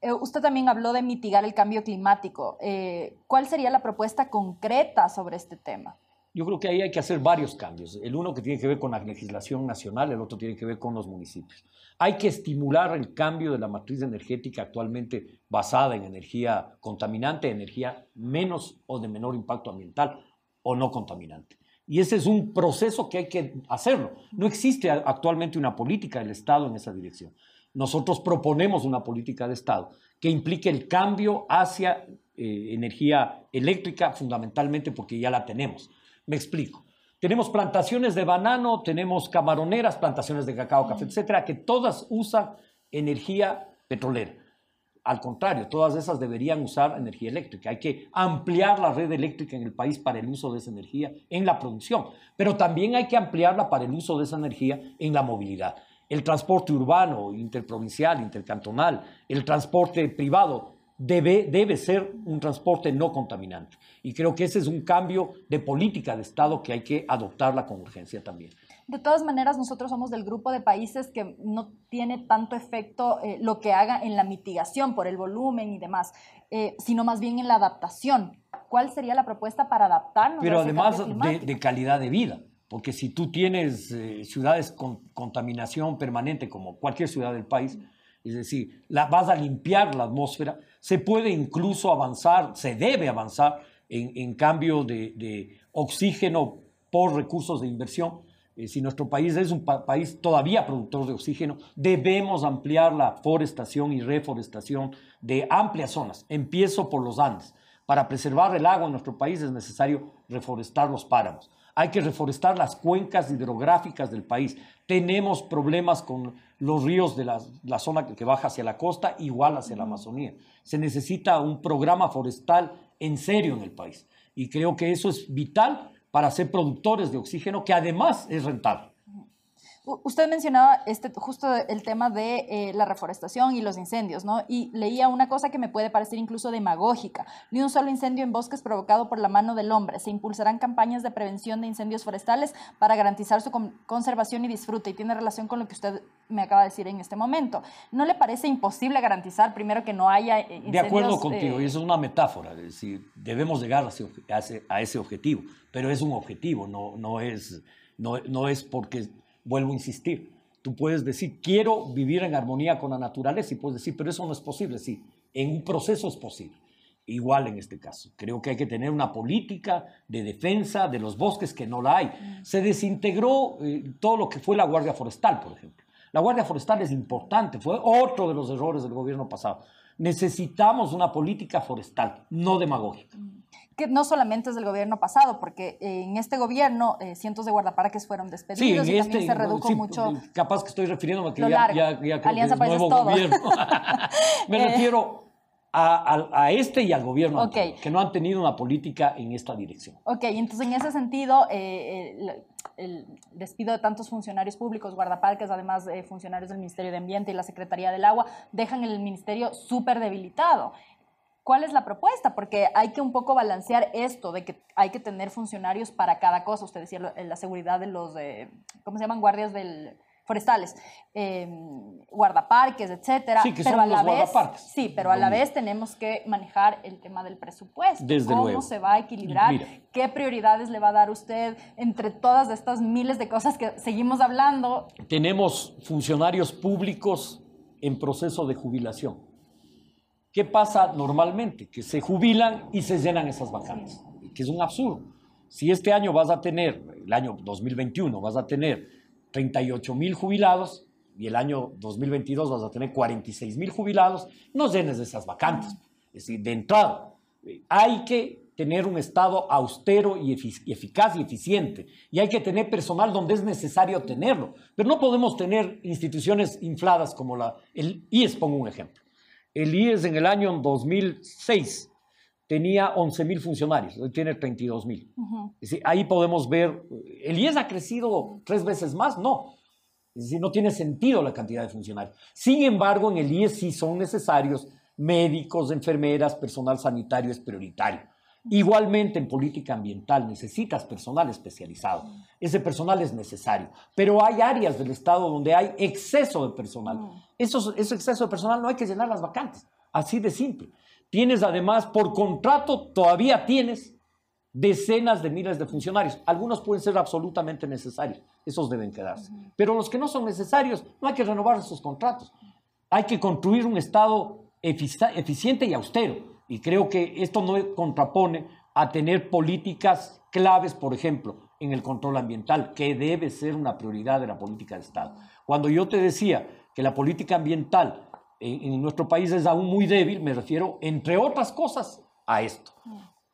Eh, usted también habló de mitigar el cambio climático. Eh, ¿Cuál sería la propuesta concreta sobre este tema?
Yo creo que ahí hay que hacer varios cambios. El uno que tiene que ver con la legislación nacional, el otro tiene que ver con los municipios. Hay que estimular el cambio de la matriz energética actualmente basada en energía contaminante, energía menos o de menor impacto ambiental o no contaminante. Y ese es un proceso que hay que hacerlo. No existe actualmente una política del Estado en esa dirección. Nosotros proponemos una política de Estado que implique el cambio hacia eh, energía eléctrica fundamentalmente porque ya la tenemos. Me explico. Tenemos plantaciones de banano, tenemos camaroneras, plantaciones de cacao, café, etcétera, que todas usan energía petrolera. Al contrario, todas esas deberían usar energía eléctrica. Hay que ampliar la red eléctrica en el país para el uso de esa energía en la producción, pero también hay que ampliarla para el uso de esa energía en la movilidad. El transporte urbano, interprovincial, intercantonal, el transporte privado, debe, debe ser un transporte no contaminante. Y creo que ese es un cambio de política de Estado que hay que adoptarla con urgencia también.
De todas maneras, nosotros somos del grupo de países que no tiene tanto efecto eh, lo que haga en la mitigación por el volumen y demás, eh, sino más bien en la adaptación. ¿Cuál sería la propuesta para adaptarnos?
Pero además de, calidad de vida, porque si tú tienes eh, ciudades con contaminación permanente, como cualquier ciudad del país, es decir, la, vas a limpiar la atmósfera, se puede incluso avanzar, se debe avanzar en, cambio de, oxígeno por recursos de inversión. Eh, si nuestro país es un país todavía productor de oxígeno, debemos ampliar la forestación y reforestación de amplias zonas. Empiezo por los Andes. Para preservar el agua en nuestro país es necesario reforestar los páramos. Hay que reforestar las cuencas hidrográficas del país. Tenemos problemas con los ríos de la, la zona que baja hacia la costa, igual hacia la Amazonía. Se necesita un programa forestal en serio en el país. Y creo que eso es vital para ser productores de oxígeno, que además es rentable.
Usted mencionaba este, justo el tema de eh, la reforestación y los incendios, ¿no? Y leía una cosa que me puede parecer incluso demagógica. Ni un solo incendio en bosques provocado por la mano del hombre. Se impulsarán campañas de prevención de incendios forestales para garantizar su conservación y disfrute. Y tiene relación con lo que usted me acaba de decir en este momento. ¿No le parece imposible garantizar, primero, que no haya incendios?
De acuerdo contigo, y eso es una metáfora. Es decir, debemos llegar a ese, a ese objetivo, pero es un objetivo, no, no, es, no, no es porque vuelvo a insistir, tú puedes decir, quiero vivir en armonía con la naturaleza y puedes decir, pero eso no es posible. Sí, en un proceso es posible. Igual en este caso. Creo que hay que tener una política de defensa de los bosques que no la hay. Se desintegró eh, todo lo que fue la Guardia Forestal, por ejemplo. La Guardia Forestal es importante, fue otro de los errores del gobierno pasado. Necesitamos una política forestal, no demagógica
que no solamente es del gobierno pasado, porque en este gobierno eh, cientos de guardaparques fueron despedidos sí, y también este, se redujo mucho.
Capaz que estoy refiriéndome a que ya, ya, ya creo Alianza que es nuevo gobierno. Me eh, refiero a, a, este y al gobierno okay. que no han tenido una política en esta dirección.
Ok, entonces en ese sentido, eh, el, el, despido de tantos funcionarios públicos, guardaparques, además de funcionarios del Ministerio de Ambiente y la Secretaría del Agua, dejan el ministerio súper debilitado. ¿Cuál es la propuesta? Porque hay que un poco balancear esto de que hay que tener funcionarios para cada cosa. Usted decía la seguridad de los, ¿cómo se llaman? Guardias del, forestales, em, guardaparques, etcétera.
Sí, que pero son a la vez,
Sí, pero a la vez tenemos que manejar el tema del presupuesto.
Desde
¿Cómo se va a equilibrar? ¿Qué prioridades le va a dar usted entre todas estas miles de cosas que seguimos hablando?
Tenemos funcionarios públicos en proceso de jubilación ¿Qué pasa normalmente? Que se jubilan y se llenan esas vacantes, que es un absurdo. Si este año vas a tener, el año 2021, vas a tener 38 mil jubilados y el año 2022 vas a tener 46 mil jubilados, no llenes esas vacantes. Es decir, de entrada, hay que tener un Estado austero y eficaz y eficiente. Y hay que tener personal donde es necesario tenerlo. Pero no podemos tener instituciones infladas como la, el IES, pongo un ejemplo. El IES en el año 2006 tenía 11 mil funcionarios, hoy tiene 32 mil. ahí podemos ver, ¿el IES ha crecido tres veces más? No. Es decir, no tiene sentido la cantidad de funcionarios. Sin embargo, en el IES sí son necesarios médicos, enfermeras, personal sanitario es prioritario. Igualmente en política ambiental necesitas personal especializado. Ese personal es necesario. Pero hay áreas del Estado donde hay exceso de personal. ese exceso de personal no hay que llenar las vacantes. Así de simple. Tienes además, por contrato, todavía tienes decenas de miles de funcionarios. Algunos pueden ser absolutamente necesarios. Esos deben quedarse. Pero los que no son necesarios, no hay que renovar esos contratos. Hay que construir un Estado eficiente y austero y creo que esto no contrapone a tener políticas claves, por ejemplo, en el control ambiental, que debe ser una prioridad de la política de Estado. Cuando yo te decía que la política ambiental en, nuestro país es aún muy débil, me refiero, entre otras cosas, a esto.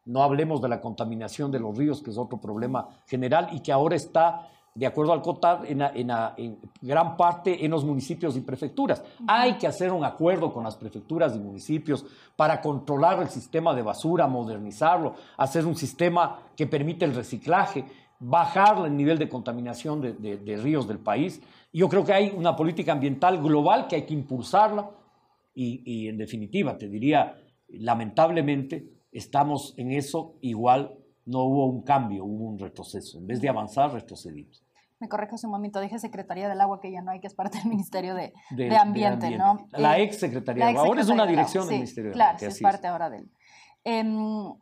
No hablemos de la contaminación de los ríos, que es otro problema general y que ahora está de acuerdo al COTAD, en, gran parte en los municipios y prefecturas. Hay que hacer un acuerdo con las prefecturas y municipios para controlar el sistema de basura, modernizarlo, hacer un sistema que permite el reciclaje, bajar el nivel de contaminación de, ríos del país. Yo creo que hay una política ambiental global que hay que impulsarla y, y en definitiva, te diría, lamentablemente, estamos en eso igual no hubo un cambio, hubo un retroceso. En vez de avanzar, retrocedimos
me corrijo hace un momento, dije Secretaría del Agua, que ya no hay, que es parte del Ministerio de, de, ambiente, ¿no?
La eh, ex Secretaría del Agua, ahora es una dirección del Ministerio
de Agua. Claro, es parte ahora del... Em,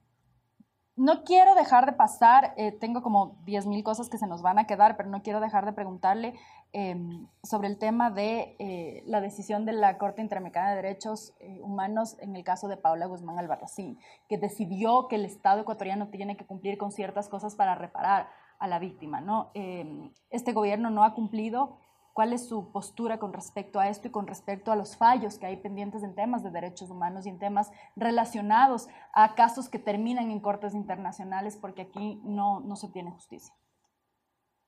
no quiero dejar de pasar, eh, tengo como 10.000 cosas que se nos van a quedar, pero no quiero dejar de preguntarle em, sobre el tema de eh, la decisión de la Corte Interamericana de Derechos Humanos en el caso de Paula Guzmán Albarracín, que decidió que el Estado ecuatoriano tiene que cumplir con ciertas cosas para reparar a la víctima. ¿no? Em, este gobierno no ha cumplido. ¿Cuál es su postura con respecto a esto y con respecto a los fallos que hay pendientes en temas de derechos humanos y en temas relacionados a casos que terminan en cortes internacionales porque aquí no, no se obtiene justicia?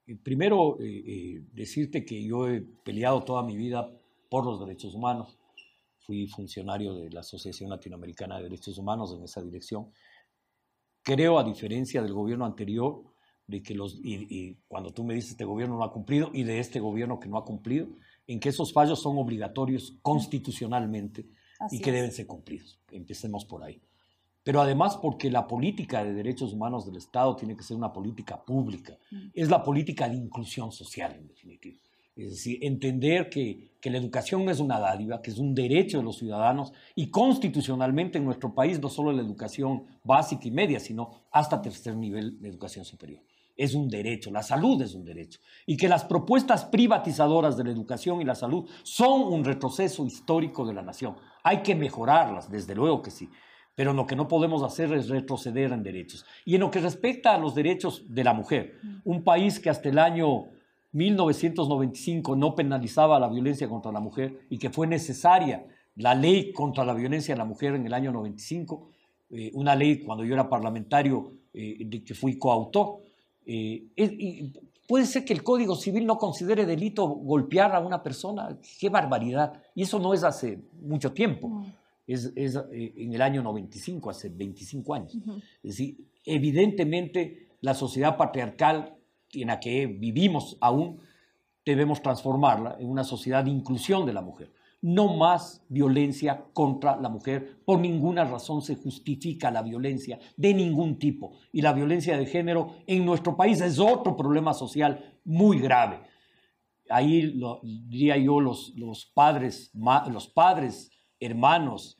Eh, primero, eh, eh, decirte que yo he peleado toda mi vida por los derechos humanos. Fui funcionario de la Asociación Latinoamericana de Derechos Humanos en esa dirección. Creo, a diferencia del gobierno anterior, de que los, y, cuando tú me dices este gobierno no ha cumplido y de este gobierno que no ha cumplido, en que esos fallos son obligatorios constitucionalmente y que deben ser cumplidos. Empecemos por ahí. Pero además porque la política de derechos humanos del Estado tiene que ser una política pública. Mm. Es la política de inclusión social, en definitiva. Es decir, entender que, que, la educación no es una dádiva, que es un derecho de los ciudadanos y constitucionalmente en nuestro país no solo la educación básica y media, sino hasta tercer nivel de educación superior. Es un derecho, la salud es un derecho. Y que las propuestas privatizadoras de la educación y la salud son un retroceso histórico de la nación. Hay que mejorarlas, desde luego que sí. Pero lo que no podemos hacer es retroceder en derechos. Y en lo que respecta a los derechos de la mujer, un país que hasta el año 1995 no penalizaba la violencia contra la mujer y que fue necesaria la ley contra la violencia de la mujer en el año 95, eh, una ley cuando yo era parlamentario eh, de que fui coautor. Eh, puede ser que el Código Civil no considere delito golpear a una persona, qué barbaridad. Y eso no es hace mucho tiempo, mm. es, es en el año 95, hace 25 años. Es decir, evidentemente la sociedad patriarcal en la que vivimos aún, debemos transformarla en una sociedad de inclusión de la mujer. No más violencia contra la mujer. Por ninguna razón se justifica la violencia de ningún tipo. Y la violencia de género en nuestro país es otro problema social muy grave. Ahí lo, diría yo, los, padres, los padres, hermanos,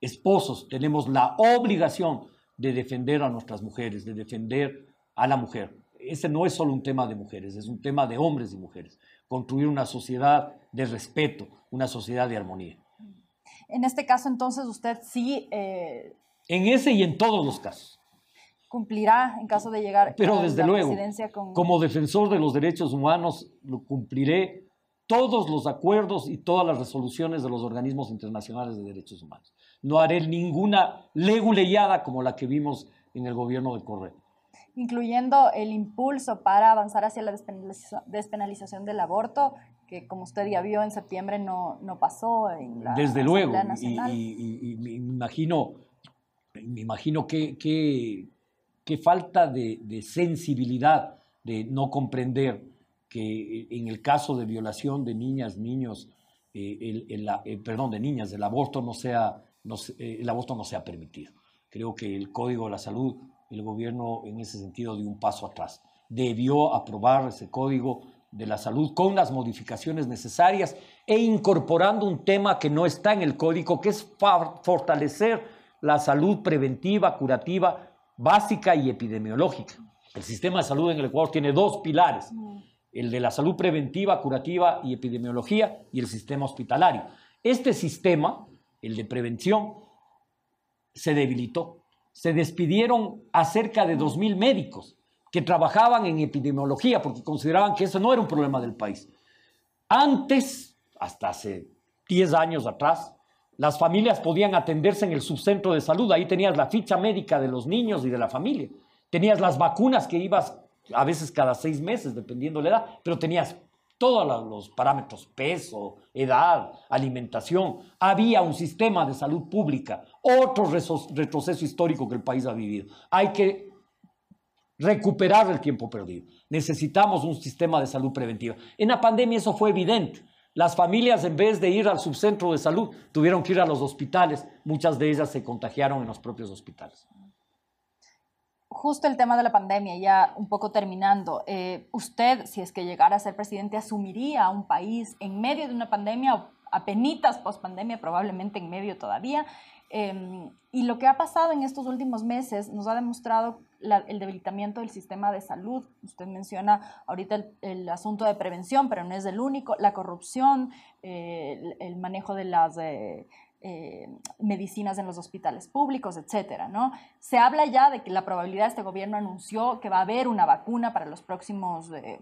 esposos, tenemos la obligación de defender a nuestras mujeres, de defender a la mujer ese no es solo un tema de mujeres, es un tema de hombres y mujeres. Construir una sociedad de respeto, una sociedad de armonía.
En este caso, entonces, usted sí... Eh,
en ese y en todos los casos.
Cumplirá en caso de llegar
Pero desde luego, como defensor de los derechos humanos, lo cumpliré todos los acuerdos y todas las resoluciones de los organismos internacionales de derechos humanos. No haré ninguna leguleyada como la que vimos en el gobierno de Correa
incluyendo el impulso para avanzar hacia la despenalización del aborto, que como usted ya vio en septiembre no, no pasó en la
Desde luego, y, me imagino, me imagino que, que, falta de, sensibilidad, de no comprender que en el caso de violación de niñas, niños, eh, el, eh, perdón, de niñas, el aborto no sea, no, eh, el aborto no sea permitido. Creo que el Código de la Salud el gobierno en ese sentido dio un paso atrás. Debió aprobar ese código de la salud con las modificaciones necesarias e incorporando un tema que no está en el código, que es fortalecer la salud preventiva, curativa, básica y epidemiológica. El sistema de salud en el Ecuador tiene dos pilares, el de la salud preventiva, curativa y epidemiología y el sistema hospitalario. Este sistema, el de prevención, se debilitó se despidieron a cerca de 2.000 médicos que trabajaban en epidemiología porque consideraban que eso no era un problema del país. Antes, hasta hace 10 años atrás, las familias podían atenderse en el subcentro de salud. Ahí tenías la ficha médica de los niños y de la familia. Tenías las vacunas que ibas a veces cada seis meses, dependiendo de la edad, pero tenías todos los parámetros, peso, edad, alimentación. Había un sistema de salud pública, otro retroceso histórico que el país ha vivido. Hay que recuperar el tiempo perdido. Necesitamos un sistema de salud preventiva. En la pandemia eso fue evidente. Las familias, en vez de ir al subcentro de salud, tuvieron que ir a los hospitales. Muchas de ellas se contagiaron en los propios hospitales
justo el tema de la pandemia, ya un poco terminando, eh, usted, si es que llegara a ser presidente, asumiría un país en medio de una pandemia, a penitas post pandemia, probablemente en medio todavía. Em, y lo que ha pasado en estos últimos meses nos ha demostrado el debilitamiento del sistema de salud. Usted menciona ahorita el, asunto de prevención, pero no es el único. La corrupción, eh, el, manejo de las... Eh, eh, medicinas en los hospitales públicos, etcétera, ¿no? Se habla ya de que la probabilidad, este gobierno anunció que va a haber una vacuna para los próximos, eh,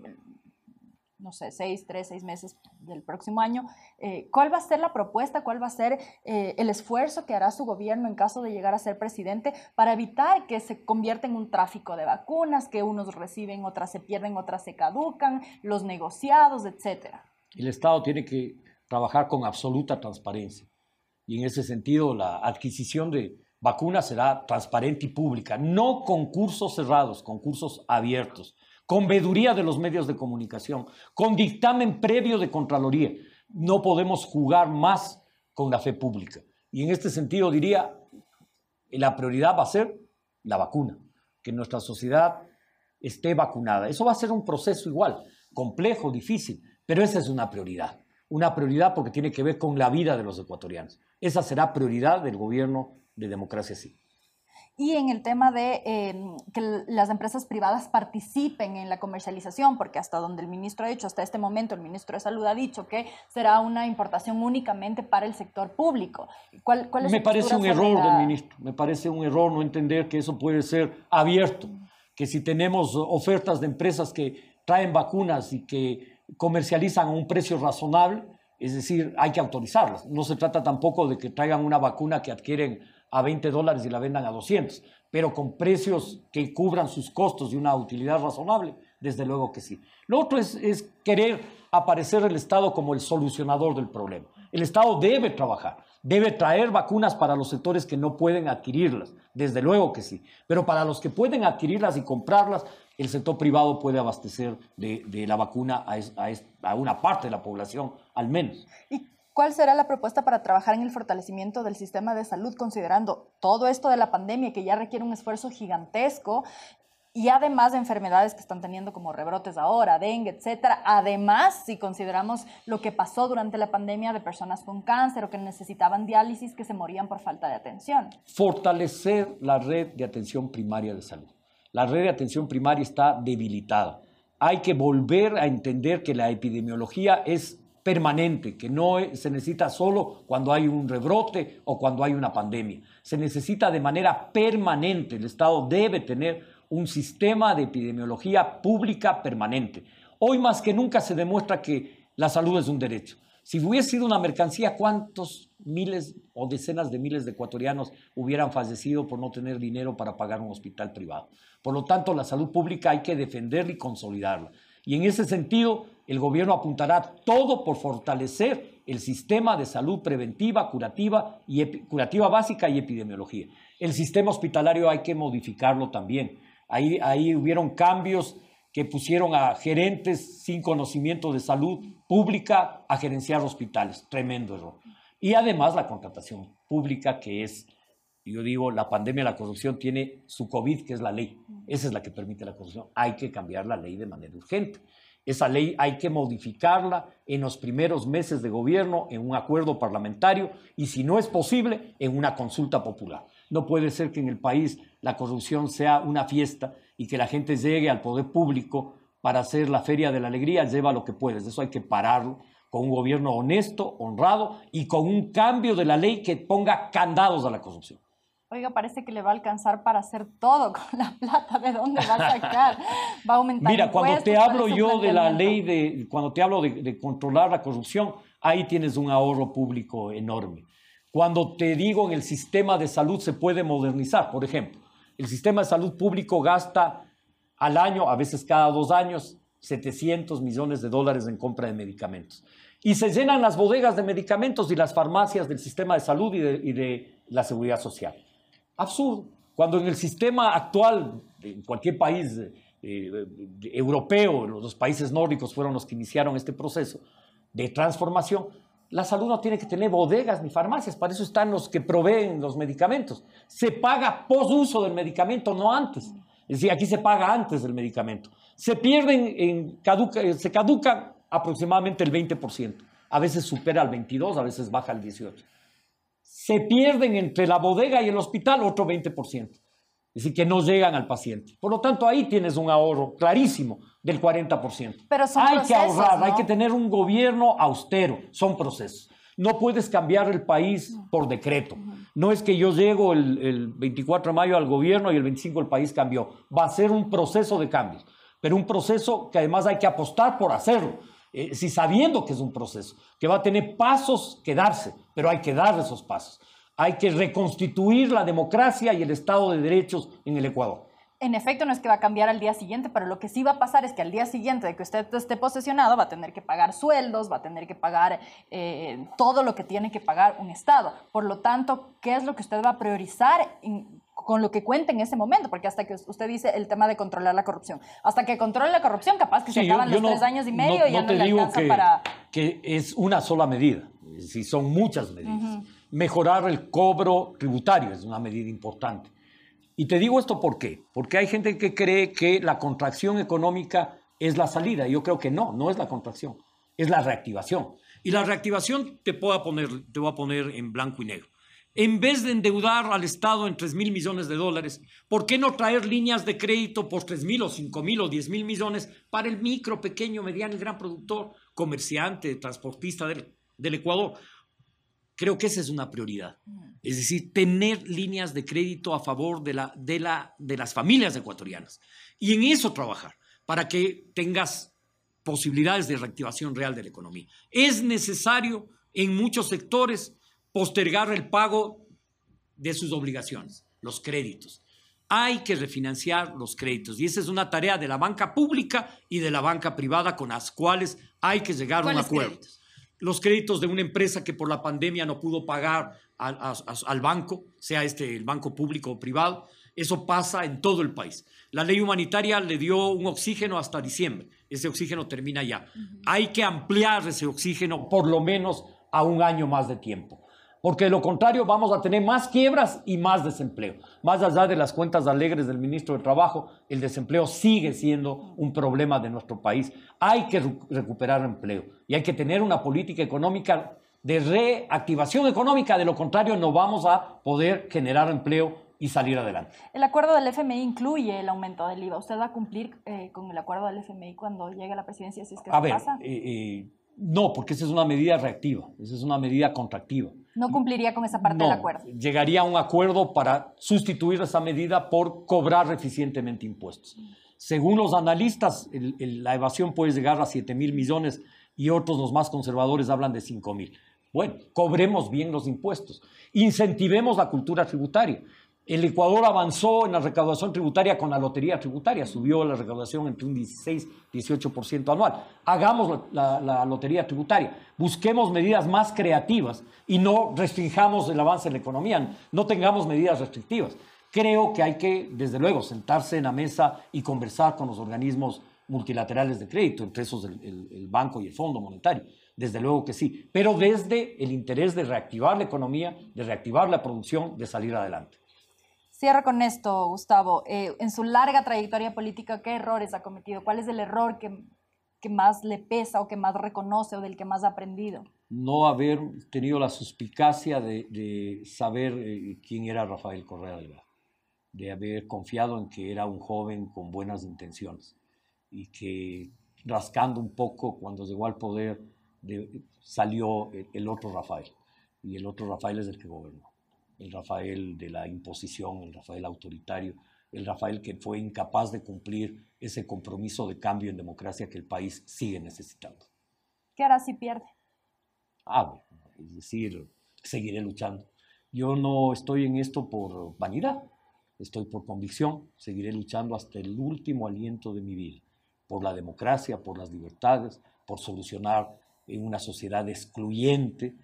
no sé, seis, tres, seis meses del próximo año. Eh, ¿Cuál va a ser la propuesta? ¿Cuál va a ser el esfuerzo que hará su gobierno en caso de llegar a ser presidente para evitar que se convierta en un tráfico de vacunas, que unos reciben, otras se pierden, otras se caducan, los negociados, etcétera?
El Estado tiene que trabajar con absoluta transparencia y en ese sentido la adquisición de, vacuna será transparente y pública, no concursos cerrados, concursos abiertos, con veduría de los medios de comunicación, con dictamen previo de Contraloría. No podemos jugar más con la fe pública. Y en este sentido diría, la prioridad va a ser la vacuna, que nuestra sociedad esté vacunada. Eso va a ser un proceso igual, complejo, difícil, pero esa es una prioridad. Una prioridad porque tiene que ver con la vida de los ecuatorianos. Esa será prioridad del gobierno de democracia sí.
Y en el tema de em, que las empresas privadas participen en la comercialización, porque hasta donde el ministro ha dicho, hasta este momento el ministro de Salud ha dicho que será una importación únicamente para el sector público.
¿Cuál, cuál es me parece un error del ministro, me parece un error no entender que eso puede ser abierto, que si tenemos ofertas de empresas que traen vacunas y que comercializan a un precio razonable, es decir, hay que autorizarlas. No se trata tampoco de que traigan una vacuna que adquieren a 20 dólares y la vendan a 200, pero con precios que cubran sus costos y una utilidad razonable, desde luego que sí. Lo otro es, es querer aparecer el Estado como el solucionador del problema. El Estado debe trabajar, debe traer vacunas para los sectores que no pueden adquirirlas, desde luego que sí, pero para los que pueden adquirirlas y comprarlas, el sector privado puede abastecer de, la vacuna a, una parte de la población, al menos.
¿Y cuál será la propuesta para trabajar en el fortalecimiento del sistema de salud, considerando todo esto de la pandemia que ya requiere un esfuerzo gigantesco? Y además de enfermedades que están teniendo como rebrotes ahora, dengue, etcétera. Además, si consideramos lo que pasó durante la pandemia de personas con cáncer o que necesitaban diálisis que se morían por falta de atención.
Fortalecer la red de atención primaria de salud. La red de atención primaria está debilitada. Hay que volver a entender que la epidemiología es permanente, que no se necesita solo cuando hay un rebrote o cuando hay una pandemia. Se necesita de manera permanente. El Estado debe tener un sistema de epidemiología pública permanente. Hoy más que nunca se demuestra que la salud es un derecho. Si hubiese sido una mercancía, ¿cuántos miles o decenas de miles de ecuatorianos hubieran fallecido por no tener dinero para pagar un hospital privado? Por lo tanto, la salud pública hay que defenderla y consolidarla. Y en ese sentido, el gobierno apuntará todo por fortalecer el sistema de salud preventiva, curativa, y curativa básica y epidemiología. El sistema hospitalario hay que modificarlo también. Ahí, ahí hubieron cambios que pusieron a gerentes sin conocimiento de salud pública a gerenciar hospitales. Tremendo error. Y además la contratación pública, que es, yo digo, la pandemia, la corrupción tiene su COVID, que es la ley. Esa es la que permite la corrupción. Hay que cambiar la ley de manera urgente. Esa ley hay que modificarla en los primeros meses de gobierno, en un acuerdo parlamentario y, si no es posible, en una consulta popular. No puede ser que en el país la corrupción sea una fiesta y que la gente llegue al poder público para hacer la feria de la alegría, lleva lo que puedes. Eso hay que pararlo con un gobierno honesto, honrado y con un cambio de la ley que ponga candados a la corrupción.
Oiga, parece que le va a alcanzar para hacer todo con la plata. ¿De dónde va a sacar? Va a aumentar.
Mira, cuando te hablo yo de la ley de, cuando te hablo de, de controlar la corrupción, ahí tienes un ahorro público enorme. Cuando te digo en el sistema de salud se puede modernizar, por ejemplo, el sistema de salud público gasta al año, a veces cada dos años, 700 millones de dólares en compra de medicamentos. Y se llenan las bodegas de medicamentos y las farmacias del sistema de salud y de, la seguridad social. Absurdo. Cuando en el sistema actual, en cualquier país eh, europeo, los países nórdicos fueron los que iniciaron este proceso de transformación, la salud no tiene que tener bodegas ni farmacias, para eso están los que proveen los medicamentos. Se paga posuso del medicamento, no antes. Es decir, aquí se paga antes del medicamento. Se pierden, en caduca, se caduca aproximadamente el 20%. A veces supera el 22, a veces baja el 18. Se pierden entre la bodega y el hospital otro 20%. Es decir, que no llegan al paciente. Por lo tanto, ahí tienes un ahorro clarísimo del 40%. Pero hay que ahorrar, hay que tener un gobierno austero, son procesos. No puedes cambiar el país por decreto. No es que yo llego el, 24 de mayo al gobierno y el 25 el país cambió. Va a ser un proceso de cambios, pero un proceso que además hay que apostar por hacerlo. Eh, si sabiendo que es un proceso, que va a tener pasos que darse, pero hay que dar esos pasos. Hay que reconstituir la democracia y el Estado de Derechos en el Ecuador.
en efecto no es que va a cambiar al día siguiente, pero lo que sí va a pasar es que al día siguiente de que usted esté posesionado va a tener que pagar sueldos, va a tener que pagar eh, todo lo que tiene que pagar un Estado. Por lo tanto, ¿qué es lo que usted va a priorizar con lo que cuente en ese momento? Porque hasta que usted dice el tema de controlar la corrupción, hasta que controle la corrupción, capaz que se acaban los tres años y medio y ya no, te le alcanza
que,
para...
que es una sola medida, si son muchas medidas. Mejorar el cobro tributario es una medida importante y te digo esto por qué. Porque hay gente que cree que la contracción económica es la salida. Yo creo que no, no es la contracción, es la reactivación. Y la reactivación te, puedo poner, te voy a poner en blanco y negro. En vez de endeudar al Estado en 3 mil millones de dólares, ¿por qué no traer líneas de crédito por 3 mil o 5 mil o 10 mil millones para el micro, pequeño, mediano y gran productor, comerciante, transportista del, del Ecuador? Creo que esa es una prioridad. Es decir, tener líneas de crédito a favor de, la, de, la, de las familias ecuatorianas. Y en eso trabajar, para que tengas posibilidades de reactivación real de la economía. Es necesario en muchos sectores postergar el pago de sus obligaciones, los créditos. Hay que refinanciar los créditos y esa es una tarea de la banca pública y de la banca privada con las cuales hay que llegar a un acuerdo los créditos de una empresa que por la pandemia no pudo pagar al, banco, sea este el banco público o privado, eso pasa en todo el país. La ley humanitaria le dio un oxígeno hasta diciembre. Ese oxígeno termina ya. Hay que ampliar ese oxígeno por lo menos a un año más de tiempo porque de lo contrario vamos a tener más quiebras y más desempleo. Más allá de las cuentas alegres del ministro de Trabajo, el desempleo sigue siendo un problema de nuestro país. Hay que recuperar empleo y hay que tener una política económica de reactivación económica, de lo contrario no vamos a poder generar empleo y salir adelante.
El acuerdo del FMI incluye el aumento del IVA. ¿Usted va a cumplir eh, con el acuerdo del FMI cuando llegue a la presidencia si es que a ver, pasa?
Eh, eh, no, porque esa es una medida reactiva, esa es una medida contractiva.
No cumpliría con esa parte del acuerdo.
Llegaría a un acuerdo para sustituir esa medida por cobrar eficientemente impuestos. Según los analistas, la evasión puede llegar a 7 mil millones y otros, los más conservadores, hablan de 5 mil. Bueno, cobremos bien los impuestos, incentivemos la cultura tributaria. El Ecuador avanzó en la recaudación tributaria con la lotería tributaria, subió la recaudación entre un 16 y 18% anual. Hagamos la, lotería tributaria, busquemos medidas más creativas y no restringamos el avance de la economía, no tengamos medidas restrictivas. Creo que hay que, desde luego, sentarse en la mesa y conversar con los organismos multilaterales de crédito, entre esos el Banco y el Fondo Monetario. Desde luego que sí, pero desde el interés de reactivar la economía, de reactivar la producción, de salir adelante.
Cierro con esto, Gustavo. Eh, en su larga trayectoria política, ¿qué errores ha cometido? ¿Cuál es el error que, que más le pesa o que más reconoce o del que más ha aprendido?
No haber tenido la suspicacia de, de saber eh, quién era Rafael Correa Delgado, de haber confiado en que era un joven con buenas intenciones y que rascando un poco cuando llegó al poder salió el otro Rafael y el otro Rafael es el que gobernó el Rafael de la imposición, el Rafael autoritario, el Rafael que fue incapaz de cumplir ese compromiso de cambio en democracia que el país sigue necesitando.
¿Qué hará si pierde?
Ah, es decir, seguiré luchando. Yo no estoy en esto por vanidad, estoy por convicción, seguiré luchando hasta el último aliento de mi vida, por la democracia, por las libertades, por solucionar en una sociedad excluyente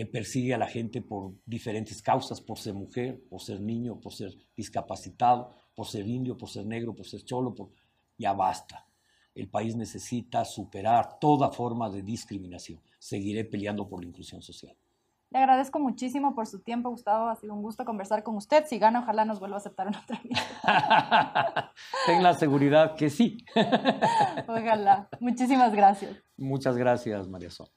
que persigue a la gente por diferentes causas, por ser mujer, por ser niño, por ser discapacitado, por ser indio, por ser negro, por ser cholo, por... ya basta. El país necesita superar toda forma de discriminación. Seguiré peleando por la inclusión social.
Le agradezco muchísimo por su tiempo, Gustavo. Ha sido un gusto conversar con usted. Si gana, ojalá nos vuelva a aceptar una
entrevista. Ten la seguridad que sí.
ojalá. Muchísimas gracias.
Muchas gracias, María Sol.